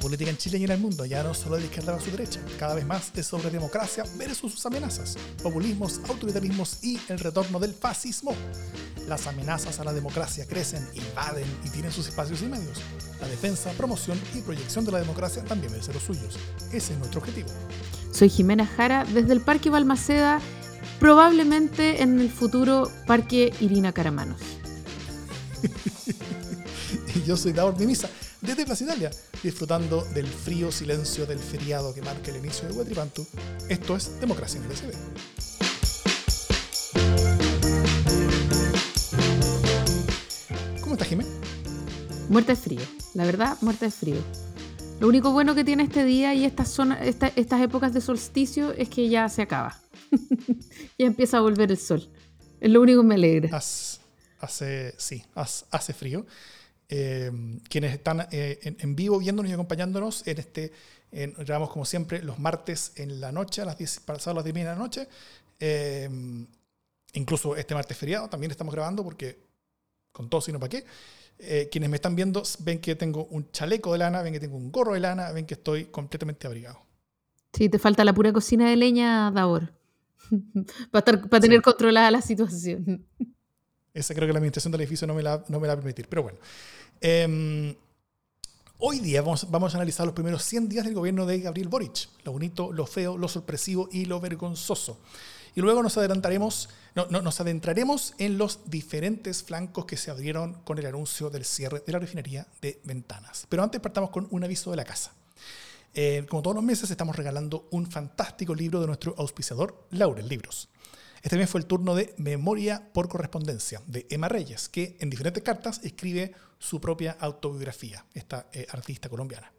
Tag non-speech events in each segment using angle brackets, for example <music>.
política en Chile y en el mundo ya no solo de izquierda a su derecha, cada vez más es sobre democracia versus sus amenazas, populismos, autoritarismos y el retorno del fascismo. Las amenazas a la democracia crecen, invaden y tienen sus espacios y medios. La defensa, promoción y proyección de la democracia también deben ser los suyos. Ese es nuestro objetivo. Soy Jimena Jara desde el Parque Balmaceda, probablemente en el futuro Parque Irina Caramanos. <laughs> y yo soy Davor Mimisa desde Plaza Italia, disfrutando del frío silencio del feriado que marca el inicio de Huatripantu. Esto es Democracia en el SD. ¿Cómo estás, Jimé? Muerta de frío, la verdad, muerta de frío. Lo único bueno que tiene este día y estas, estas épocas de solsticio es que ya se acaba. <laughs> ya empieza a volver el sol. Es lo único que me alegra. Hace, sí, hace frío. Eh, quienes están eh, en, vivo viéndonos y acompañándonos en este, en, grabamos como siempre los martes en la noche, a las 10, pasadas las 10 de la noche. Eh, incluso este martes feriado también estamos grabando porque con todo sino para qué. quienes me están viendo ven que tengo un chaleco de lana, ven que tengo un gorro de lana, ven que estoy completamente abrigado. Sí, te falta la pura cocina de leña, Davor. <laughs> para, para tener controlada la situación. <laughs> Esa creo que la administración del edificio no me la, no me la va a permitir. Pero bueno. Em, hoy día vamos, vamos, a analizar los primeros 100 días del gobierno de Gabriel Boric. Lo bonito, lo feo, lo sorpresivo y lo vergonzoso. Y luego nos adelantaremos, no, nos adentraremos en los diferentes flancos que se abrieron con el anuncio del cierre de la refinería de Ventanas. Pero antes partamos con un aviso de la casa. Eh, como todos los meses estamos regalando un fantástico libro de nuestro auspiciador, Laurel Libros. Este mes fue el turno de Memoria por correspondencia de Emma Reyes, que en diferentes cartas escribe su propia autobiografía, esta eh, artista colombiana.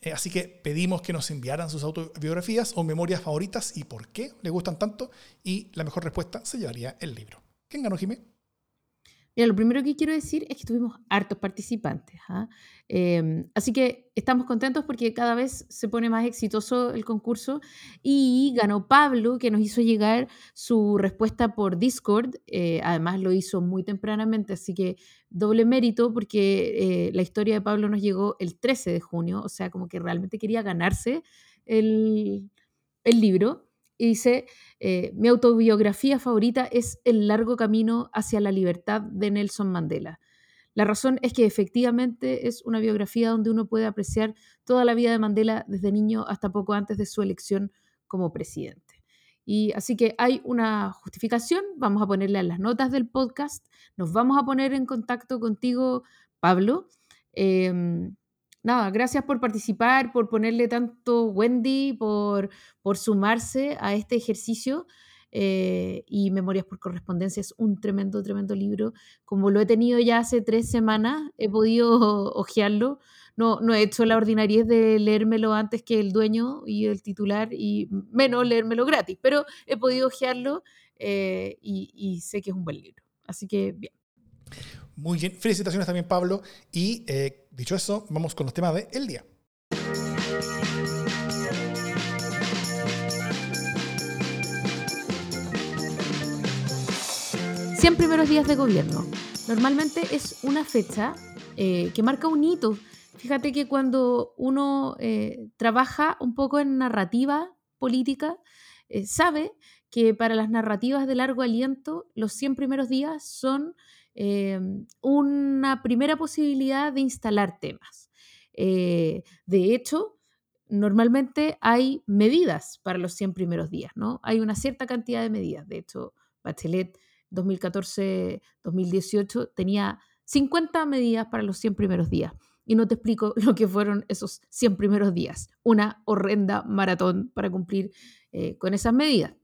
Eh, así que pedimos que nos enviaran sus autobiografías o memorias favoritas y por qué le gustan tanto, y la mejor respuesta se llevaría el libro. ¿Quién ganó, Jiménez? Mira, lo primero que quiero decir es que tuvimos hartos participantes. ¿ah? Em, así que estamos contentos porque cada vez se pone más exitoso el concurso y ganó Pablo, que nos hizo llegar su respuesta por Discord. Eh, además lo hizo muy tempranamente, así que doble mérito porque eh, la historia de Pablo nos llegó el 13 de junio, o sea, como que realmente quería ganarse el, el libro y dice, eh, mi autobiografía favorita es El largo camino hacia la libertad de Nelson Mandela. La razón es que efectivamente es una biografía donde uno puede apreciar toda la vida de Mandela desde niño hasta poco antes de su elección como presidente. Y así que hay una justificación, vamos a ponerle en las notas del podcast, nos vamos a poner en contacto contigo, Pablo. Em, nada, gracias por participar, por ponerle tanto Wendy, por, por sumarse a este ejercicio. Eh, y Memorias por Correspondencia es un tremendo, tremendo libro. Como lo he tenido ya hace tres semanas, he podido <laughs> hojearlo. No, no he hecho la ordinariez de leérmelo antes que el dueño y el titular, y menos leérmelo gratis, pero he podido hojearlo eh, y, y sé que es un buen libro. Así que bien. Muy bien, felicitaciones también Pablo. Y eh, dicho eso, vamos con los temas del el día. Cien primeros días de gobierno. Normalmente es una fecha eh, que marca un hito. Fíjate que cuando uno eh, trabaja un poco en narrativa política, sabe que para las narrativas de largo aliento, los 100 primeros días son Em, una primera posibilidad de instalar temas. Eh, de hecho, normalmente hay medidas para los 100 primeros días, ¿no? Hay una cierta cantidad de medidas. De hecho, Bachelet 2014-2018 tenía 50 medidas para los 100 primeros días. Y no te explico <laughs> lo que fueron esos 100 primeros días. Una horrenda maratón para cumplir eh, con esas medidas.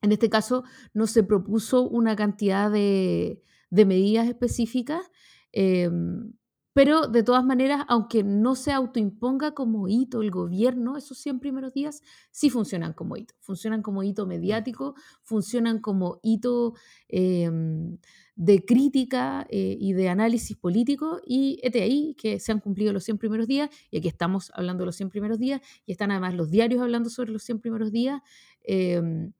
En este caso, no se propuso una cantidad de, de medidas específicas, em, pero de todas maneras, aunque no se autoimponga como hito el gobierno, esos 100 primeros días sí funcionan como hito, funcionan como hito mediático, funcionan como hito em, de crítica eh, y de análisis político, y este ahí que se han cumplido los 100 primeros días, y aquí estamos hablando de los 100 primeros días, y están además los diarios hablando sobre los 100 primeros días. Em,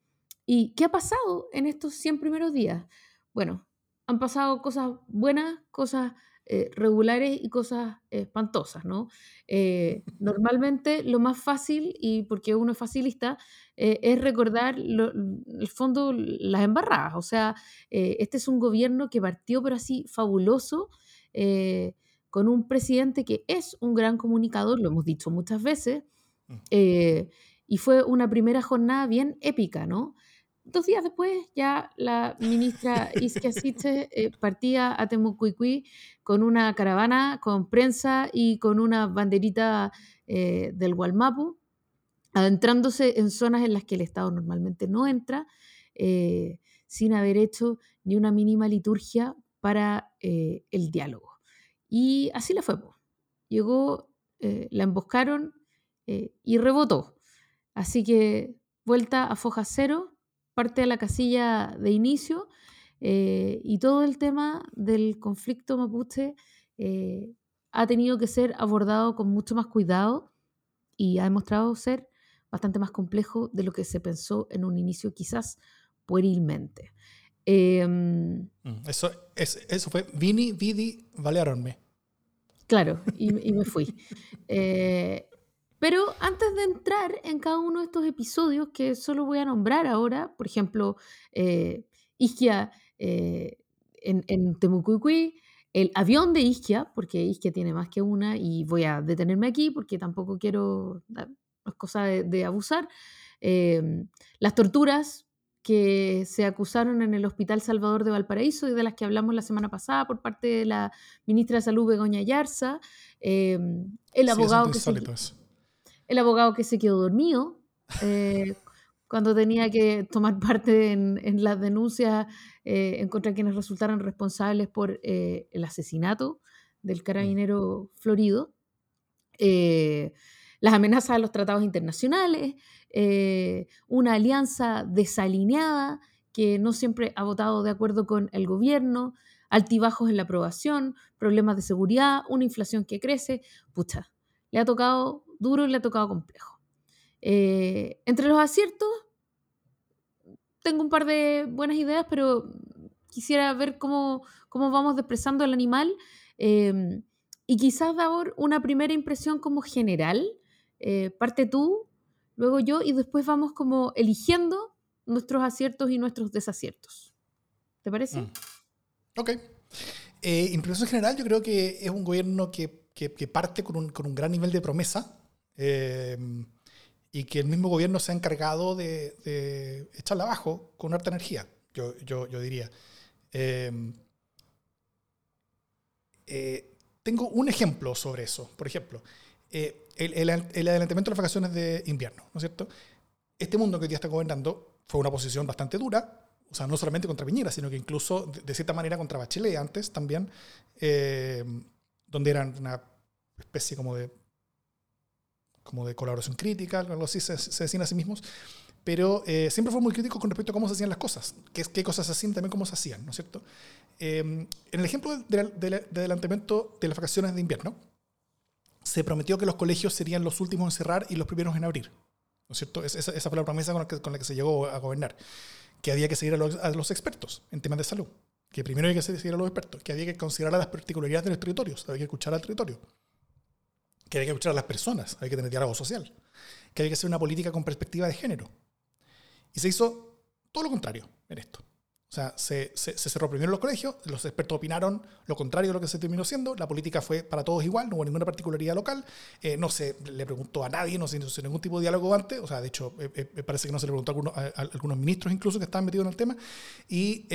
¿Y qué ha pasado en estos 100 primeros días? Bueno, han pasado cosas buenas, cosas eh, regulares y cosas espantosas, ¿no? Eh, <laughs> normalmente lo más fácil, y porque uno es facilista, eh, es recordar el fondo las embarradas. O sea, este es un gobierno que partió, pero así fabuloso, con un presidente que es un gran comunicador, lo hemos dicho muchas veces, y fue una primera jornada bien épica, ¿no? Dos días después ya la ministra Isquia eh, partía a Temucuicui con una caravana, con prensa y con una banderita eh, del Gualmapu, adentrándose en zonas en las que el Estado normalmente no entra, eh, sin haber hecho ni una mínima liturgia para eh, el diálogo. Y así le fue. Llegó, la emboscaron y rebotó. Así que vuelta a foja cero parte de la casilla de inicio eh, y todo el tema del conflicto mapuche eh, ha tenido que ser abordado con mucho más cuidado y ha demostrado ser bastante más complejo de lo que se pensó en un inicio quizás puerilmente. Em, mm, eso, eso fue Vini, Vidi, Balearonme. Claro, y, y me fui. <laughs> Eh, pero antes de entrar en cada uno de estos episodios, que solo voy a nombrar ahora, por ejemplo, eh, Isquia eh, en, en el avión de Isquia, porque Isquia tiene más que una, y voy a detenerme aquí porque tampoco quiero, es cosa de, abusar, em, las torturas que se acusaron en el Hospital Salvador de Valparaíso y de las que hablamos la semana pasada por parte de la ministra de Salud Begoña Yarza, em, el abogado que se, el abogado que se quedó dormido eh, <laughs> cuando tenía que tomar parte en, las denuncias eh, en contra de quienes resultaron responsables por eh, el asesinato del carabinero florido, las amenazas a los tratados internacionales, una alianza desalineada que no siempre ha votado de acuerdo con el gobierno, altibajos en la aprobación, problemas de seguridad, una inflación que crece. Pucha, le ha tocado duro y le ha tocado complejo. Eh, entre los aciertos, tengo un par de buenas ideas, pero quisiera ver cómo, cómo vamos desprezando al animal em, y quizás dar una primera impresión como general. Eh, parte tú, luego yo y después vamos como eligiendo nuestros aciertos y nuestros desaciertos. ¿Te parece? Mm. Ok. Eh, impresión general, yo creo que es un gobierno que, que, que parte con un, con un, gran nivel de promesa. Em, y que el mismo gobierno se ha encargado de, echarla abajo con harta energía, yo, yo, yo diría. Em, eh, tengo un ejemplo sobre eso. Por ejemplo, eh, el, el, el, adelantamiento de las vacaciones de invierno, ¿no es cierto? Este mundo que hoy día está gobernando fue una posición bastante dura, o sea, no solamente contra Piñera, sino que incluso de, cierta manera contra Bachelet antes también, em, donde eran una especie como de como de colaboración crítica, algo así se, se decían a sí mismos, pero eh, siempre fue muy crítico con respecto a cómo se hacían las cosas, qué, qué cosas se hacían, también cómo se hacían, ¿no es cierto? Em, en el ejemplo de, de, adelantamiento de las vacaciones de invierno, se prometió que los colegios serían los últimos en cerrar y los primeros en abrir, ¿no es cierto? Esa, esa fue la promesa con la, que, con la, que, se llegó a gobernar, que había que seguir a los, a los expertos en temas de salud, que primero había que seguir a los expertos, que había que considerar las particularidades de los territorios, había que escuchar al territorio que hay que escuchar a las personas, hay que tener diálogo social, que hay que hacer una política con perspectiva de género. Y se hizo todo lo contrario en esto. O sea, se, se, cerró primero los colegios, los expertos opinaron lo contrario de lo que se terminó siendo, la política fue para todos igual, no hubo ninguna particularidad local, eh, no se le preguntó a nadie, no se hizo ningún tipo de diálogo antes, o sea, de hecho, me eh, eh, parece que no se le preguntó a algunos, a, algunos, ministros incluso que estaban metidos en el tema, y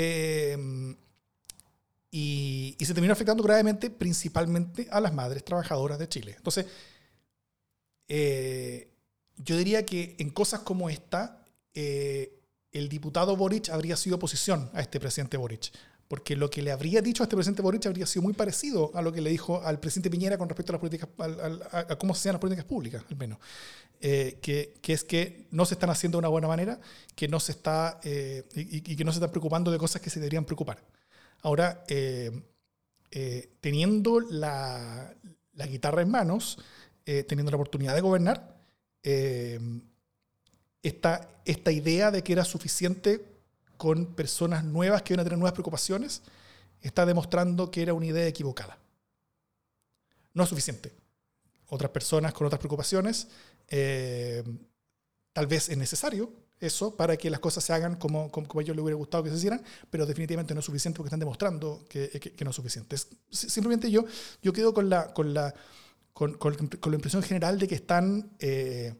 y, se terminó afectando gravemente principalmente a las madres trabajadoras de Chile. Entonces, eh, yo diría que en cosas como esta, eh, el diputado Boric habría sido oposición a este presidente Boric, porque lo que le habría dicho a este presidente Boric habría sido muy parecido a lo que le dijo al presidente Piñera con respecto a las políticas, a, cómo se hacían las políticas públicas, al menos. Eh, que, que, es que no se están haciendo de una buena manera, que no se está, y, y, que no se están preocupando de cosas que se deberían preocupar. Ahora, eh, eh, teniendo la, guitarra en manos, eh, teniendo la oportunidad de gobernar, esta, esta idea de que era suficiente con personas nuevas que iban a tener nuevas preocupaciones, está demostrando que era una idea equivocada. no es suficiente. Otras personas con otras preocupaciones, tal vez es necesario eso para que las cosas se hagan como, como, a ellos les hubiera gustado que se hicieran, pero definitivamente no es suficiente porque están demostrando que, que, no es suficiente. simplemente yo, yo quedo con la, con, la, con, con, la impresión general de que están, eh,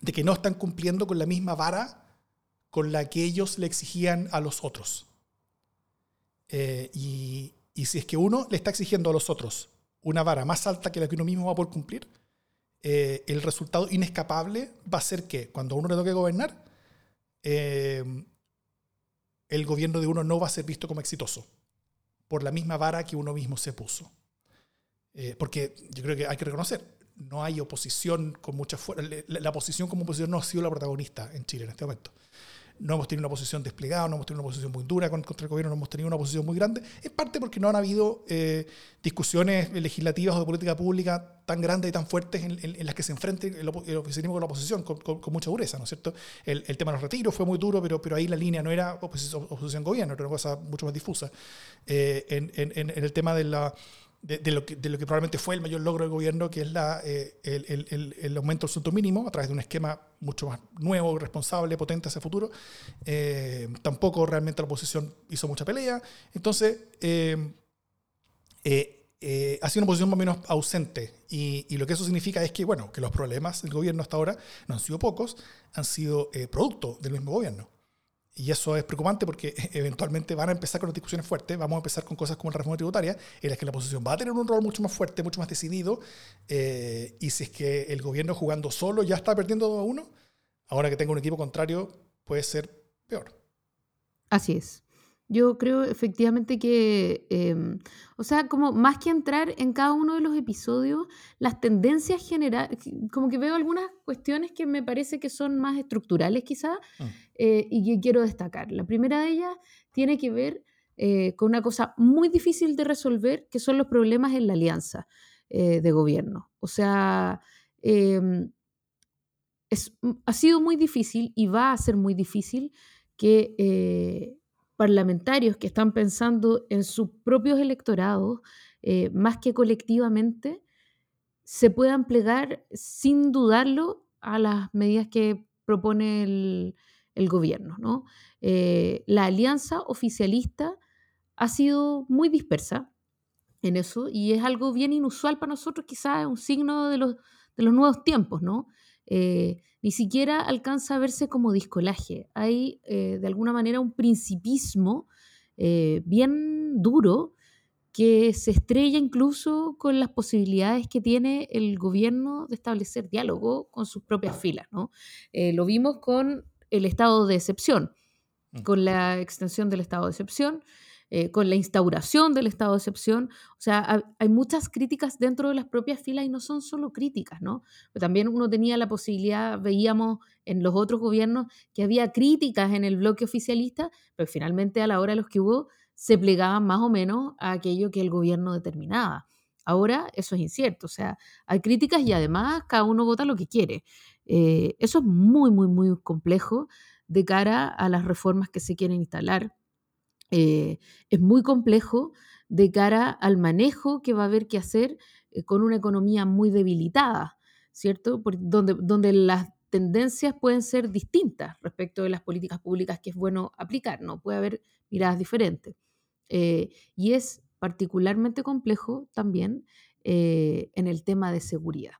de que no están cumpliendo con la misma vara con la que ellos le exigían a los otros. Eh, y, y si es que uno le está exigiendo a los otros una vara más alta que la que uno mismo va a poder cumplir, eh, el resultado inescapable va a ser que cuando uno le toque gobernar, eh, el gobierno de uno no va a ser visto como exitoso por la misma vara que uno mismo se puso. Eh, porque yo creo que hay que reconocer, no hay oposición con mucha fuerza. La, la, oposición como oposición no ha sido la protagonista en Chile en este momento no hemos tenido una posición desplegada, no hemos tenido una posición muy dura contra el gobierno, no hemos tenido una posición muy grande, en parte porque no han habido discusiones legislativas o de política pública tan grandes y tan fuertes en, las que se enfrente el, el, oficialismo con la oposición con, mucha dureza, ¿no es cierto? El, tema de los retiros fue muy duro, pero, pero ahí la línea no era oposición-gobierno, era una cosa mucho más difusa. en, en el tema de la de, lo que, de, lo que, probablemente fue el mayor logro del gobierno, que es la, eh, el, el, el, aumento del sueldo mínimo a través de un esquema mucho más nuevo, responsable, potente hacia el futuro. Eh, tampoco realmente la oposición hizo mucha pelea. Entonces, eh, ha sido una posición más o menos ausente. Y, y, lo que eso significa es que, bueno, que los problemas del gobierno hasta ahora no han sido pocos, han sido producto del mismo gobierno. Y eso es preocupante porque <laughs> eventualmente van a empezar con las discusiones fuertes, vamos a empezar con cosas como la reforma tributaria, en las que la oposición va a tener un rol mucho más fuerte, mucho más decidido, eh, y si es que el gobierno jugando solo ya está perdiendo 2 a 1, ahora que tenga un equipo contrario puede ser peor. Así es. Yo creo efectivamente que, em, o sea, como más que entrar en cada uno de los episodios, las tendencias generales, como que veo algunas cuestiones que me parece que son más estructurales quizás mm. eh, y que quiero destacar. La primera de ellas tiene que ver eh, con una cosa muy difícil de resolver, que son los problemas en la alianza eh, de gobierno. O sea, em, es, ha sido muy difícil y va a ser muy difícil que parlamentarios que están pensando en sus propios electorados eh, más que colectivamente, se puedan plegar sin dudarlo a las medidas que propone el, gobierno. ¿no? Eh, la alianza oficialista ha sido muy dispersa en eso y es algo bien inusual para nosotros, quizás un signo de los, de los nuevos tiempos, ¿no? Eh, ni siquiera alcanza a verse como discolaje. Hay eh, de alguna manera un principismo eh, bien duro que se estrella incluso con las posibilidades que tiene el gobierno de establecer diálogo con sus propias filas. ¿no? lo vimos con el estado de excepción, mm. con la extensión del estado de excepción. Eh, con la instauración del estado de excepción. O sea, hay muchas críticas dentro de las propias filas y no son solo críticas, ¿no? también uno tenía la posibilidad, veíamos en los otros gobiernos que había críticas en el bloque oficialista, pero finalmente a la hora de los que hubo se plegaban más o menos a aquello que el gobierno determinaba. Ahora eso es incierto, o sea, hay críticas y además cada uno vota lo que quiere. Eh, eso es muy, muy, muy complejo de cara a las reformas que se quieren instalar eh, es muy complejo de cara al manejo que va a haber que hacer eh, con una economía muy debilitada, ¿cierto? donde, donde las tendencias pueden ser distintas respecto de las políticas públicas que es bueno aplicar, ¿no? Puede haber miradas diferentes. Eh, y es particularmente complejo también en el tema de seguridad.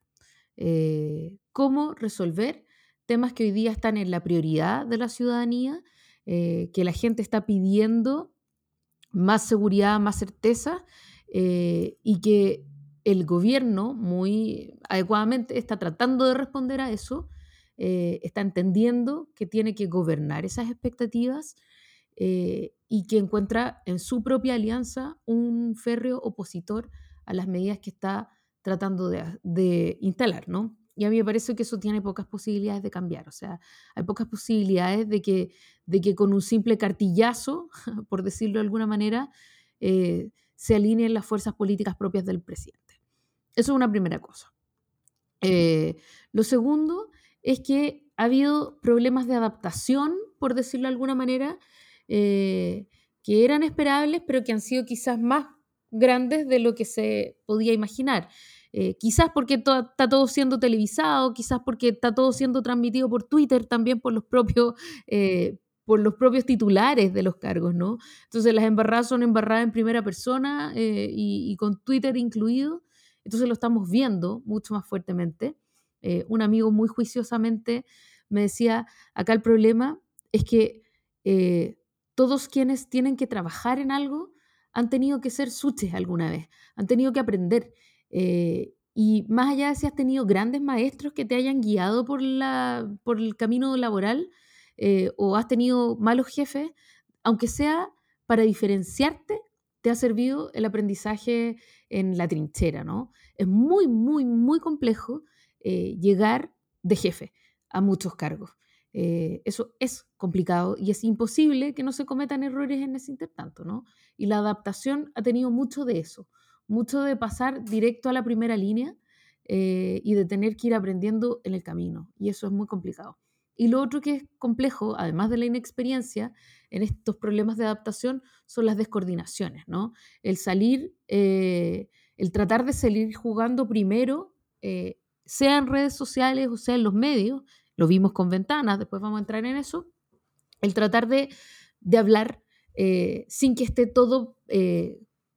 ¿Cómo resolver temas que hoy día están en la prioridad de la ciudadanía eh, que la gente está pidiendo más seguridad, más certeza eh, y que el gobierno muy adecuadamente está tratando de responder a eso, eh, está entendiendo que tiene que gobernar esas expectativas y que encuentra en su propia alianza un férreo opositor a las medidas que está tratando de, de instalar, ¿no? Y a mí me parece que eso tiene pocas posibilidades de cambiar. O sea, hay pocas posibilidades de que, de que con un simple cartillazo, <laughs> por decirlo de alguna manera, eh, se alineen las fuerzas políticas propias del presidente. Eso es una primera cosa. Eh, lo segundo es que ha habido problemas de adaptación, por decirlo de alguna manera, eh, que eran esperables, pero que han sido quizás más grandes de lo que se podía imaginar. Eh, quizás porque está todo siendo televisado, quizás porque está todo siendo transmitido por Twitter, también por los propios, eh, por los propios titulares de los cargos, ¿no? Entonces las embarradas son embarradas en primera persona eh, y, con Twitter incluido. Entonces lo estamos viendo mucho más fuertemente. un amigo muy juiciosamente me decía, acá el problema es que todos quienes tienen que trabajar en algo han tenido que ser suches alguna vez, han tenido que aprender. Eh, y más allá de si has tenido grandes maestros que te hayan guiado por, la, por el camino laboral eh, o has tenido malos jefes, aunque sea para diferenciarte, te ha servido el aprendizaje en la trinchera, ¿no? Es muy, muy, muy complejo eh, llegar de jefe a muchos cargos. Eso es complicado y es imposible que no se cometan errores en ese intertanto, ¿no? Y la adaptación ha tenido mucho de eso mucho de pasar directo a la primera línea eh, y de tener que ir aprendiendo en el camino. Y eso es muy complicado. Y lo otro que es complejo, además de la inexperiencia en estos problemas de adaptación, son las descoordinaciones, ¿no? El salir, eh, el tratar de salir jugando primero, eh, sea en redes sociales o sea en los medios, lo vimos con ventanas, después vamos a entrar en eso, el tratar de, hablar sin que esté todo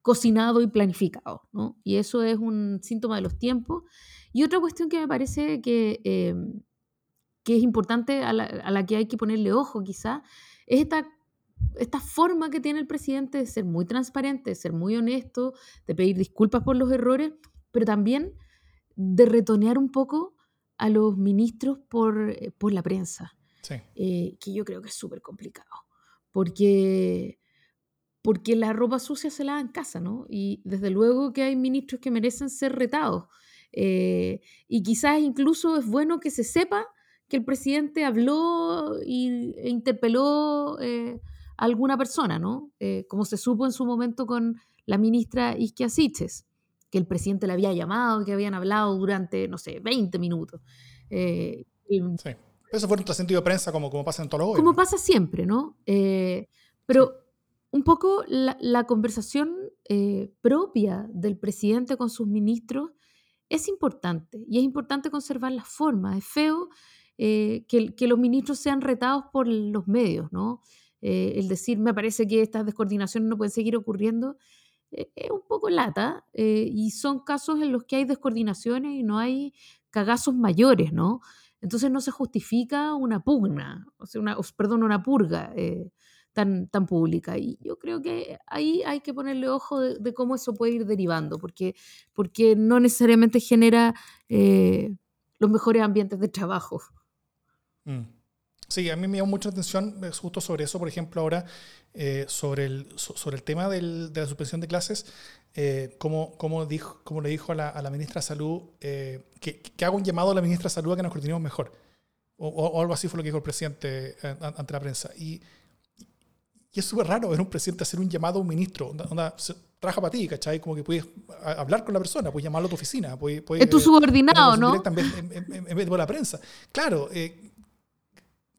cocinado y planificado, ¿no? Y eso es un síntoma de los tiempos. Y otra cuestión que me parece que, em, que es importante, a la, que hay que ponerle ojo quizá, es esta, esta forma que tiene el presidente de ser muy transparente, de ser muy honesto, de pedir disculpas por los errores, pero también de retonear un poco a los ministros por, eh, por la prensa, eh, que yo creo que es súper complicado, porque porque la ropa sucia se lava en casa, ¿no? Y desde luego que hay ministros que merecen ser retados. Eh, y quizás incluso es bueno que se sepa que el presidente habló y, e interpeló eh, a alguna persona, ¿no? Eh, como se supo en su momento con la ministra Isquia Siches, que el presidente le había llamado, que habían hablado durante, no sé, 20 minutos. sí. Eso fue un trascendido de prensa como, como pasa en todos los Como pasa siempre, ¿no? pero un poco la, conversación eh, propia del presidente con sus ministros es importante y es importante conservar las formas. Es feo eh, que, los ministros sean retados por los medios, ¿no? Eh, el decir, me parece que estas descoordinaciones no pueden seguir ocurriendo, es un poco lata y son casos en los que hay descoordinaciones y no hay cagazos mayores, ¿no? Entonces no se justifica una pugna, o sea, una, perdón, una purga tan, pública. Y yo creo que ahí hay que ponerle ojo de, cómo eso puede ir derivando, porque, porque no necesariamente genera eh, los mejores ambientes de trabajo. Mm. Sí, a mí me llama mucha atención justo sobre eso, por ejemplo, ahora, eh, sobre, el, sobre el tema del, de la suspensión de clases, eh, como, como, dijo, como le dijo a la, a la ministra de Salud, que, que, haga un llamado a la ministra de Salud a que nos coordinemos mejor. O, o, algo así fue lo que dijo el presidente ante la prensa. Y, y es súper raro ver un presidente hacer un llamado a un ministro. Onda, trabaja para ti, ¿cachai? Como que puedes hablar con la persona, puedes llamarlo a tu oficina. Puedes, es tu subordinado, ¿no? En vez, en, vez, de la prensa. Claro, eh,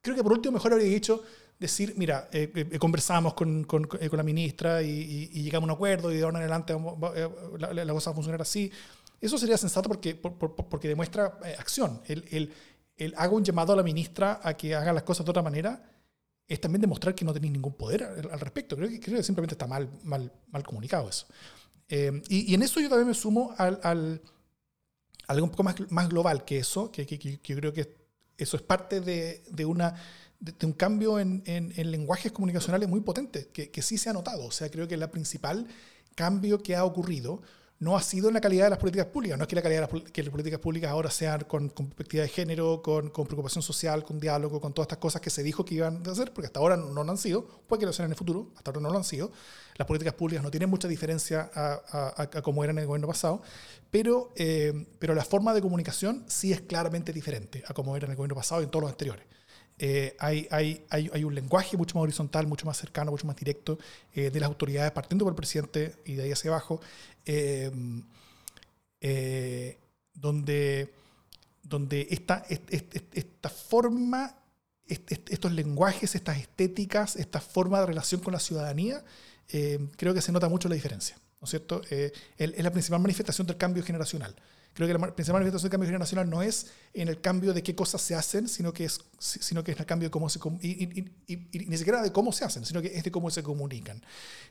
creo que por último mejor habría dicho decir, mira, eh, eh, conversamos con, con, con, la ministra y, llegamos a un acuerdo y de ahora en adelante la, la, cosa va a funcionar así. Eso sería sensato porque, porque demuestra acción. El, el, el, hago un llamado a la ministra a que haga las cosas de otra manera es también demostrar que no tenéis ningún poder al, respecto. Creo que, creo que, simplemente está mal, mal, mal comunicado eso. Eh, y, en eso yo también me sumo al, al, algo un poco más, más global que eso, que, que, yo creo que eso es parte de, de una, de, un cambio en, en, en, lenguajes comunicacionales muy potente, que, que sí se ha notado. O sea, creo que el principal cambio que ha ocurrido no ha sido en la calidad de las políticas públicas. No es que la calidad de las, que las políticas públicas ahora sean con, perspectiva de género, con, con, preocupación social, con diálogo, con todas estas cosas que se dijo que iban a hacer, porque hasta ahora no, lo han sido, puede que lo sean en el futuro, hasta ahora no lo han sido. Las políticas públicas no tienen mucha diferencia a, a, como eran en el gobierno pasado, pero, eh, pero la forma de comunicación sí es claramente diferente a como era en el gobierno pasado y en todos los anteriores. Eh, hay, hay, hay, hay, un lenguaje mucho más horizontal, mucho más cercano, mucho más directo eh, de las autoridades, partiendo por el presidente y de ahí hacia abajo, eh, donde, donde esta, esta forma, estos lenguajes, estas estéticas, esta forma de relación con la ciudadanía, creo que se nota mucho la diferencia. ¿no es cierto? Eh, es la principal manifestación del cambio generacional. Creo que la principal manifestación del cambio generacional no es en el cambio de qué cosas se hacen, sino que es, sino que es el cambio de cómo se y, y, ni siquiera de cómo se hacen, sino que es de cómo se comunican.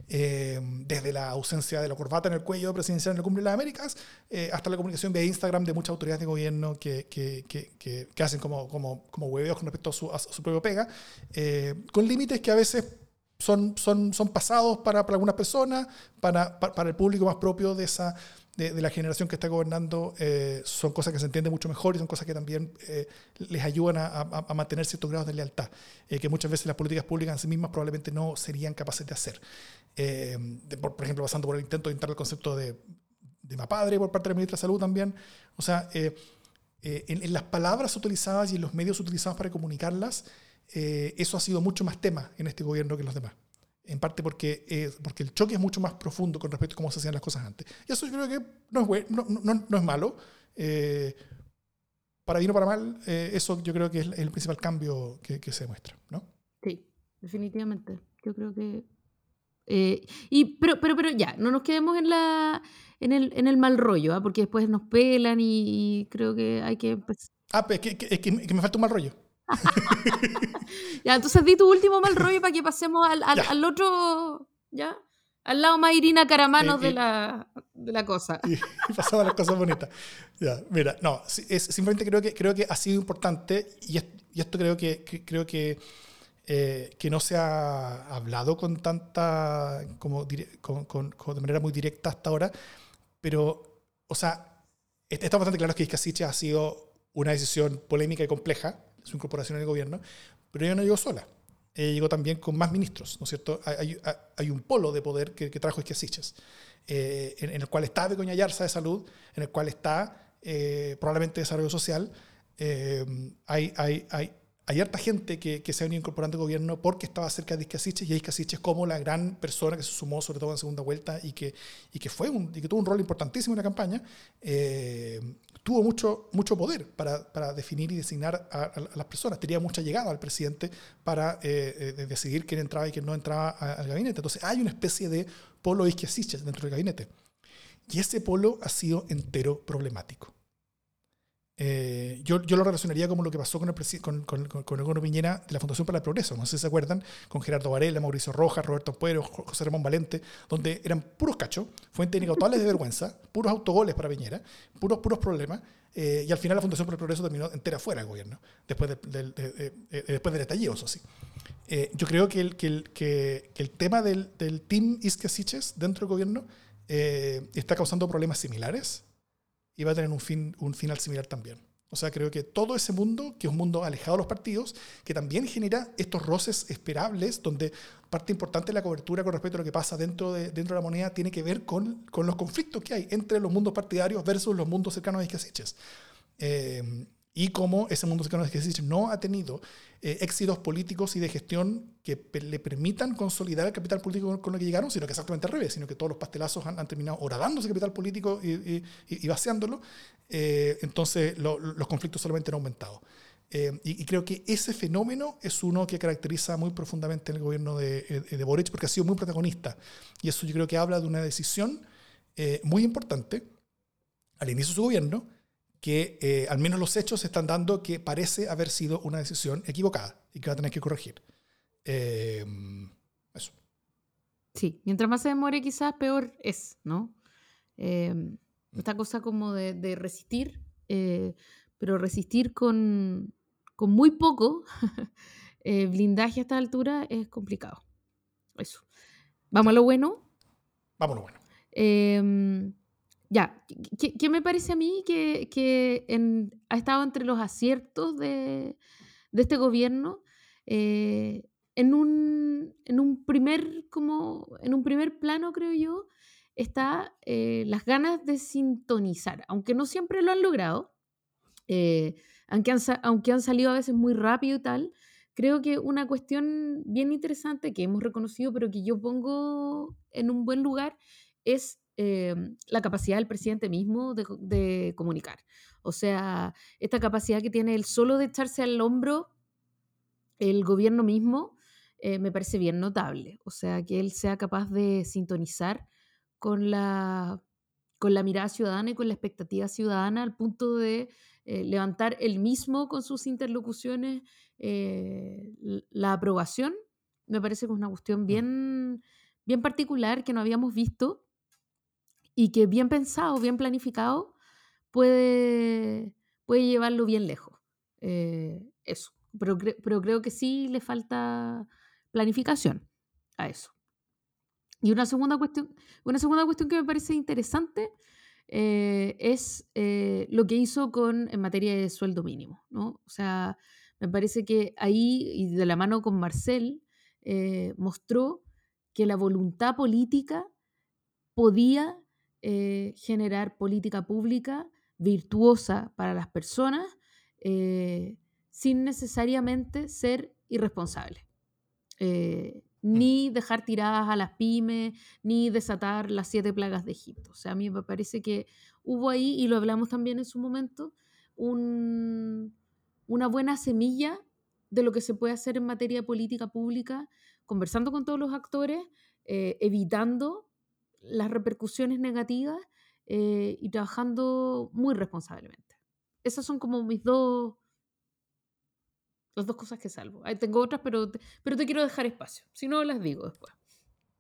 Eh, desde la ausencia de la corbata en el cuello presidencial en la Cumbre de las Américas, eh, hasta la comunicación vía Instagram de muchas autoridades de gobierno que, que, que, que hacen como, como, como hueveos con respecto a su, a su propio pega, eh, con límites que a veces son, son, son pasados para, para algunas personas, para, para, para, el público más propio de esa, de, la generación que está gobernando eh, son cosas que se entienden mucho mejor y son cosas que también eh, les ayudan a, a, mantener ciertos grados de lealtad, eh, que muchas veces las políticas públicas en sí mismas probablemente no serían capaces de hacer. por, ejemplo, pasando por el intento de entrar el concepto de, de padre por parte del ministro de Salud también. O sea, en, en, las palabras utilizadas y en los medios utilizados para comunicarlas, eso ha sido mucho más tema en este gobierno que en los demás en parte porque, eh, porque el choque es mucho más profundo con respecto a cómo se hacían las cosas antes. Y eso yo creo que no es, no, no, no, es malo. Eh, para bien o para mal, eh, eso yo creo que es el principal cambio que, que, se demuestra, ¿no? Sí, definitivamente. Yo creo que... y, pero, pero, pero ya, no nos quedemos en, la, en, el, en el mal rollo, ¿ah? porque después nos pelan y, creo que hay que... Ah, pues es que, que, que me falta un mal rollo. <laughs> ya, entonces di tu último mal rollo para que pasemos al, al, otro, ¿ya? Al lado más Irina Caramanos de, la, de la cosa. Y, pasamos a las cosas bonitas. Ya, mira, no, es, simplemente creo que, creo que ha sido importante y, y esto creo que, creo que, eh, que no se ha hablado con tanta, como, con, con, de manera muy directa hasta ahora, pero, o sea, está bastante claro que Iscasiche ha sido una decisión polémica y compleja, su incorporación en el gobierno, pero ella no llegó sola. Ella llegó también con más ministros, ¿no es cierto? Hay, un polo de poder que, trajo Esquiasiches, eh, en, el cual está Begoña Yarza de Salud, en el cual está eh, probablemente Desarrollo Social. Eh, hay, hay, hay, hay harta gente que, que, se ha venido incorporando al gobierno porque estaba cerca de Iscasiches y Iscasiches como la gran persona que se sumó, sobre todo en segunda vuelta, y que, y que, fue un, y que tuvo un rol importantísimo en la campaña, eh, tuvo mucho, mucho poder para, para definir y designar a, las personas. Tenía mucha llegada al presidente para eh, eh, decidir quién entraba y quién no entraba al gabinete. Entonces hay una especie de polo isquiasiches dentro del gabinete. Y ese polo ha sido entero problemático. Eh, yo, yo, lo relacionaría como lo que pasó con el, con, con, con, Piñera de la Fundación para el Progreso, no sé si se acuerdan, con Gerardo Varela, Mauricio Rojas, Roberto Puero, José Ramón Valente, donde eran puros cachos, fuentes incautables de vergüenza, puros autogoles para Piñera, puros, puros problemas, eh, y al final la Fundación para el Progreso terminó entera fuera del gobierno, después, de, eh, después del estallido, eso sí. yo creo que el, que el, que, el tema del, del Team Iscasiches dentro del gobierno está causando problemas similares y va a tener un, fin, un final similar también. O sea, creo que todo ese mundo, que es un mundo alejado de los partidos, que también genera estos roces esperables, donde parte importante de la cobertura con respecto a lo que pasa dentro de, dentro de la moneda tiene que ver con, con los conflictos que hay entre los mundos partidarios versus los mundos cercanos a Iscasiches. Eh, y cómo ese mundo cercano no ha tenido eh, éxitos políticos y de gestión que le permitan consolidar el capital político con, el que llegaron, sino que exactamente al revés, sino que todos los pastelazos han, terminado horadando ese capital político y, y, vaciándolo. Eh, entonces los conflictos solamente han aumentado. Eh, y, creo que ese fenómeno es uno que caracteriza muy profundamente el gobierno de, de, Boric porque ha sido muy protagonista. Y eso yo creo que habla de una decisión muy importante al inicio de su gobierno, que eh, al menos los hechos están dando que parece haber sido una decisión equivocada y que va a tener que corregir. Em, eso. Sí, mientras más se demore quizás peor es, ¿no? Em, esta cosa como de, resistir, eh, pero resistir con, con muy poco <laughs> eh, blindaje a esta altura es complicado. Eso. ¿Vamos a lo bueno? Vamos a lo bueno. Ya, ¿qué, me parece a mí que, ha estado entre los aciertos de, este gobierno? Eh, en, un, en, un primer, como, en un primer plano, creo yo, está eh, las ganas de sintonizar, aunque no siempre lo han logrado, eh, aunque, han, aunque han salido a veces muy rápido y tal, creo que una cuestión bien interesante que hemos reconocido, pero que yo pongo en un buen lugar, es Em, la capacidad del presidente mismo de, comunicar. O sea, esta capacidad que tiene él solo de echarse al hombro el gobierno mismo, eh, me parece bien notable. O sea, que él sea capaz de sintonizar con la, con la mirada ciudadana y con la expectativa ciudadana al punto de eh, levantar el mismo con sus interlocuciones eh, la aprobación, me parece que es una cuestión mm. bien, bien particular que no habíamos visto y que bien pensado, bien planificado, puede, puede llevarlo bien lejos. Eh, eso. Pero, pero creo que sí le falta planificación a eso. Y una segunda cuestión, una segunda cuestión que me parece interesante eh, es eh, lo que hizo con, en materia de sueldo mínimo. ¿no? O sea, me parece que ahí, y de la mano con Marcel, mostró que la voluntad política podía generar política pública virtuosa para las personas eh, sin necesariamente ser irresponsable. Eh, mm. ni dejar tiradas a las pymes, ni desatar las siete plagas de Egipto. O sea, a mí me parece que hubo ahí, y lo hablamos también en su momento, una buena semilla de lo que se puede hacer en materia de política pública, conversando con todos los actores, eh, evitando las repercusiones negativas y trabajando muy responsablemente. Esas son como mis dos, las dos cosas que salvo. tengo otras, pero, pero te quiero dejar espacio. Si no, las digo después.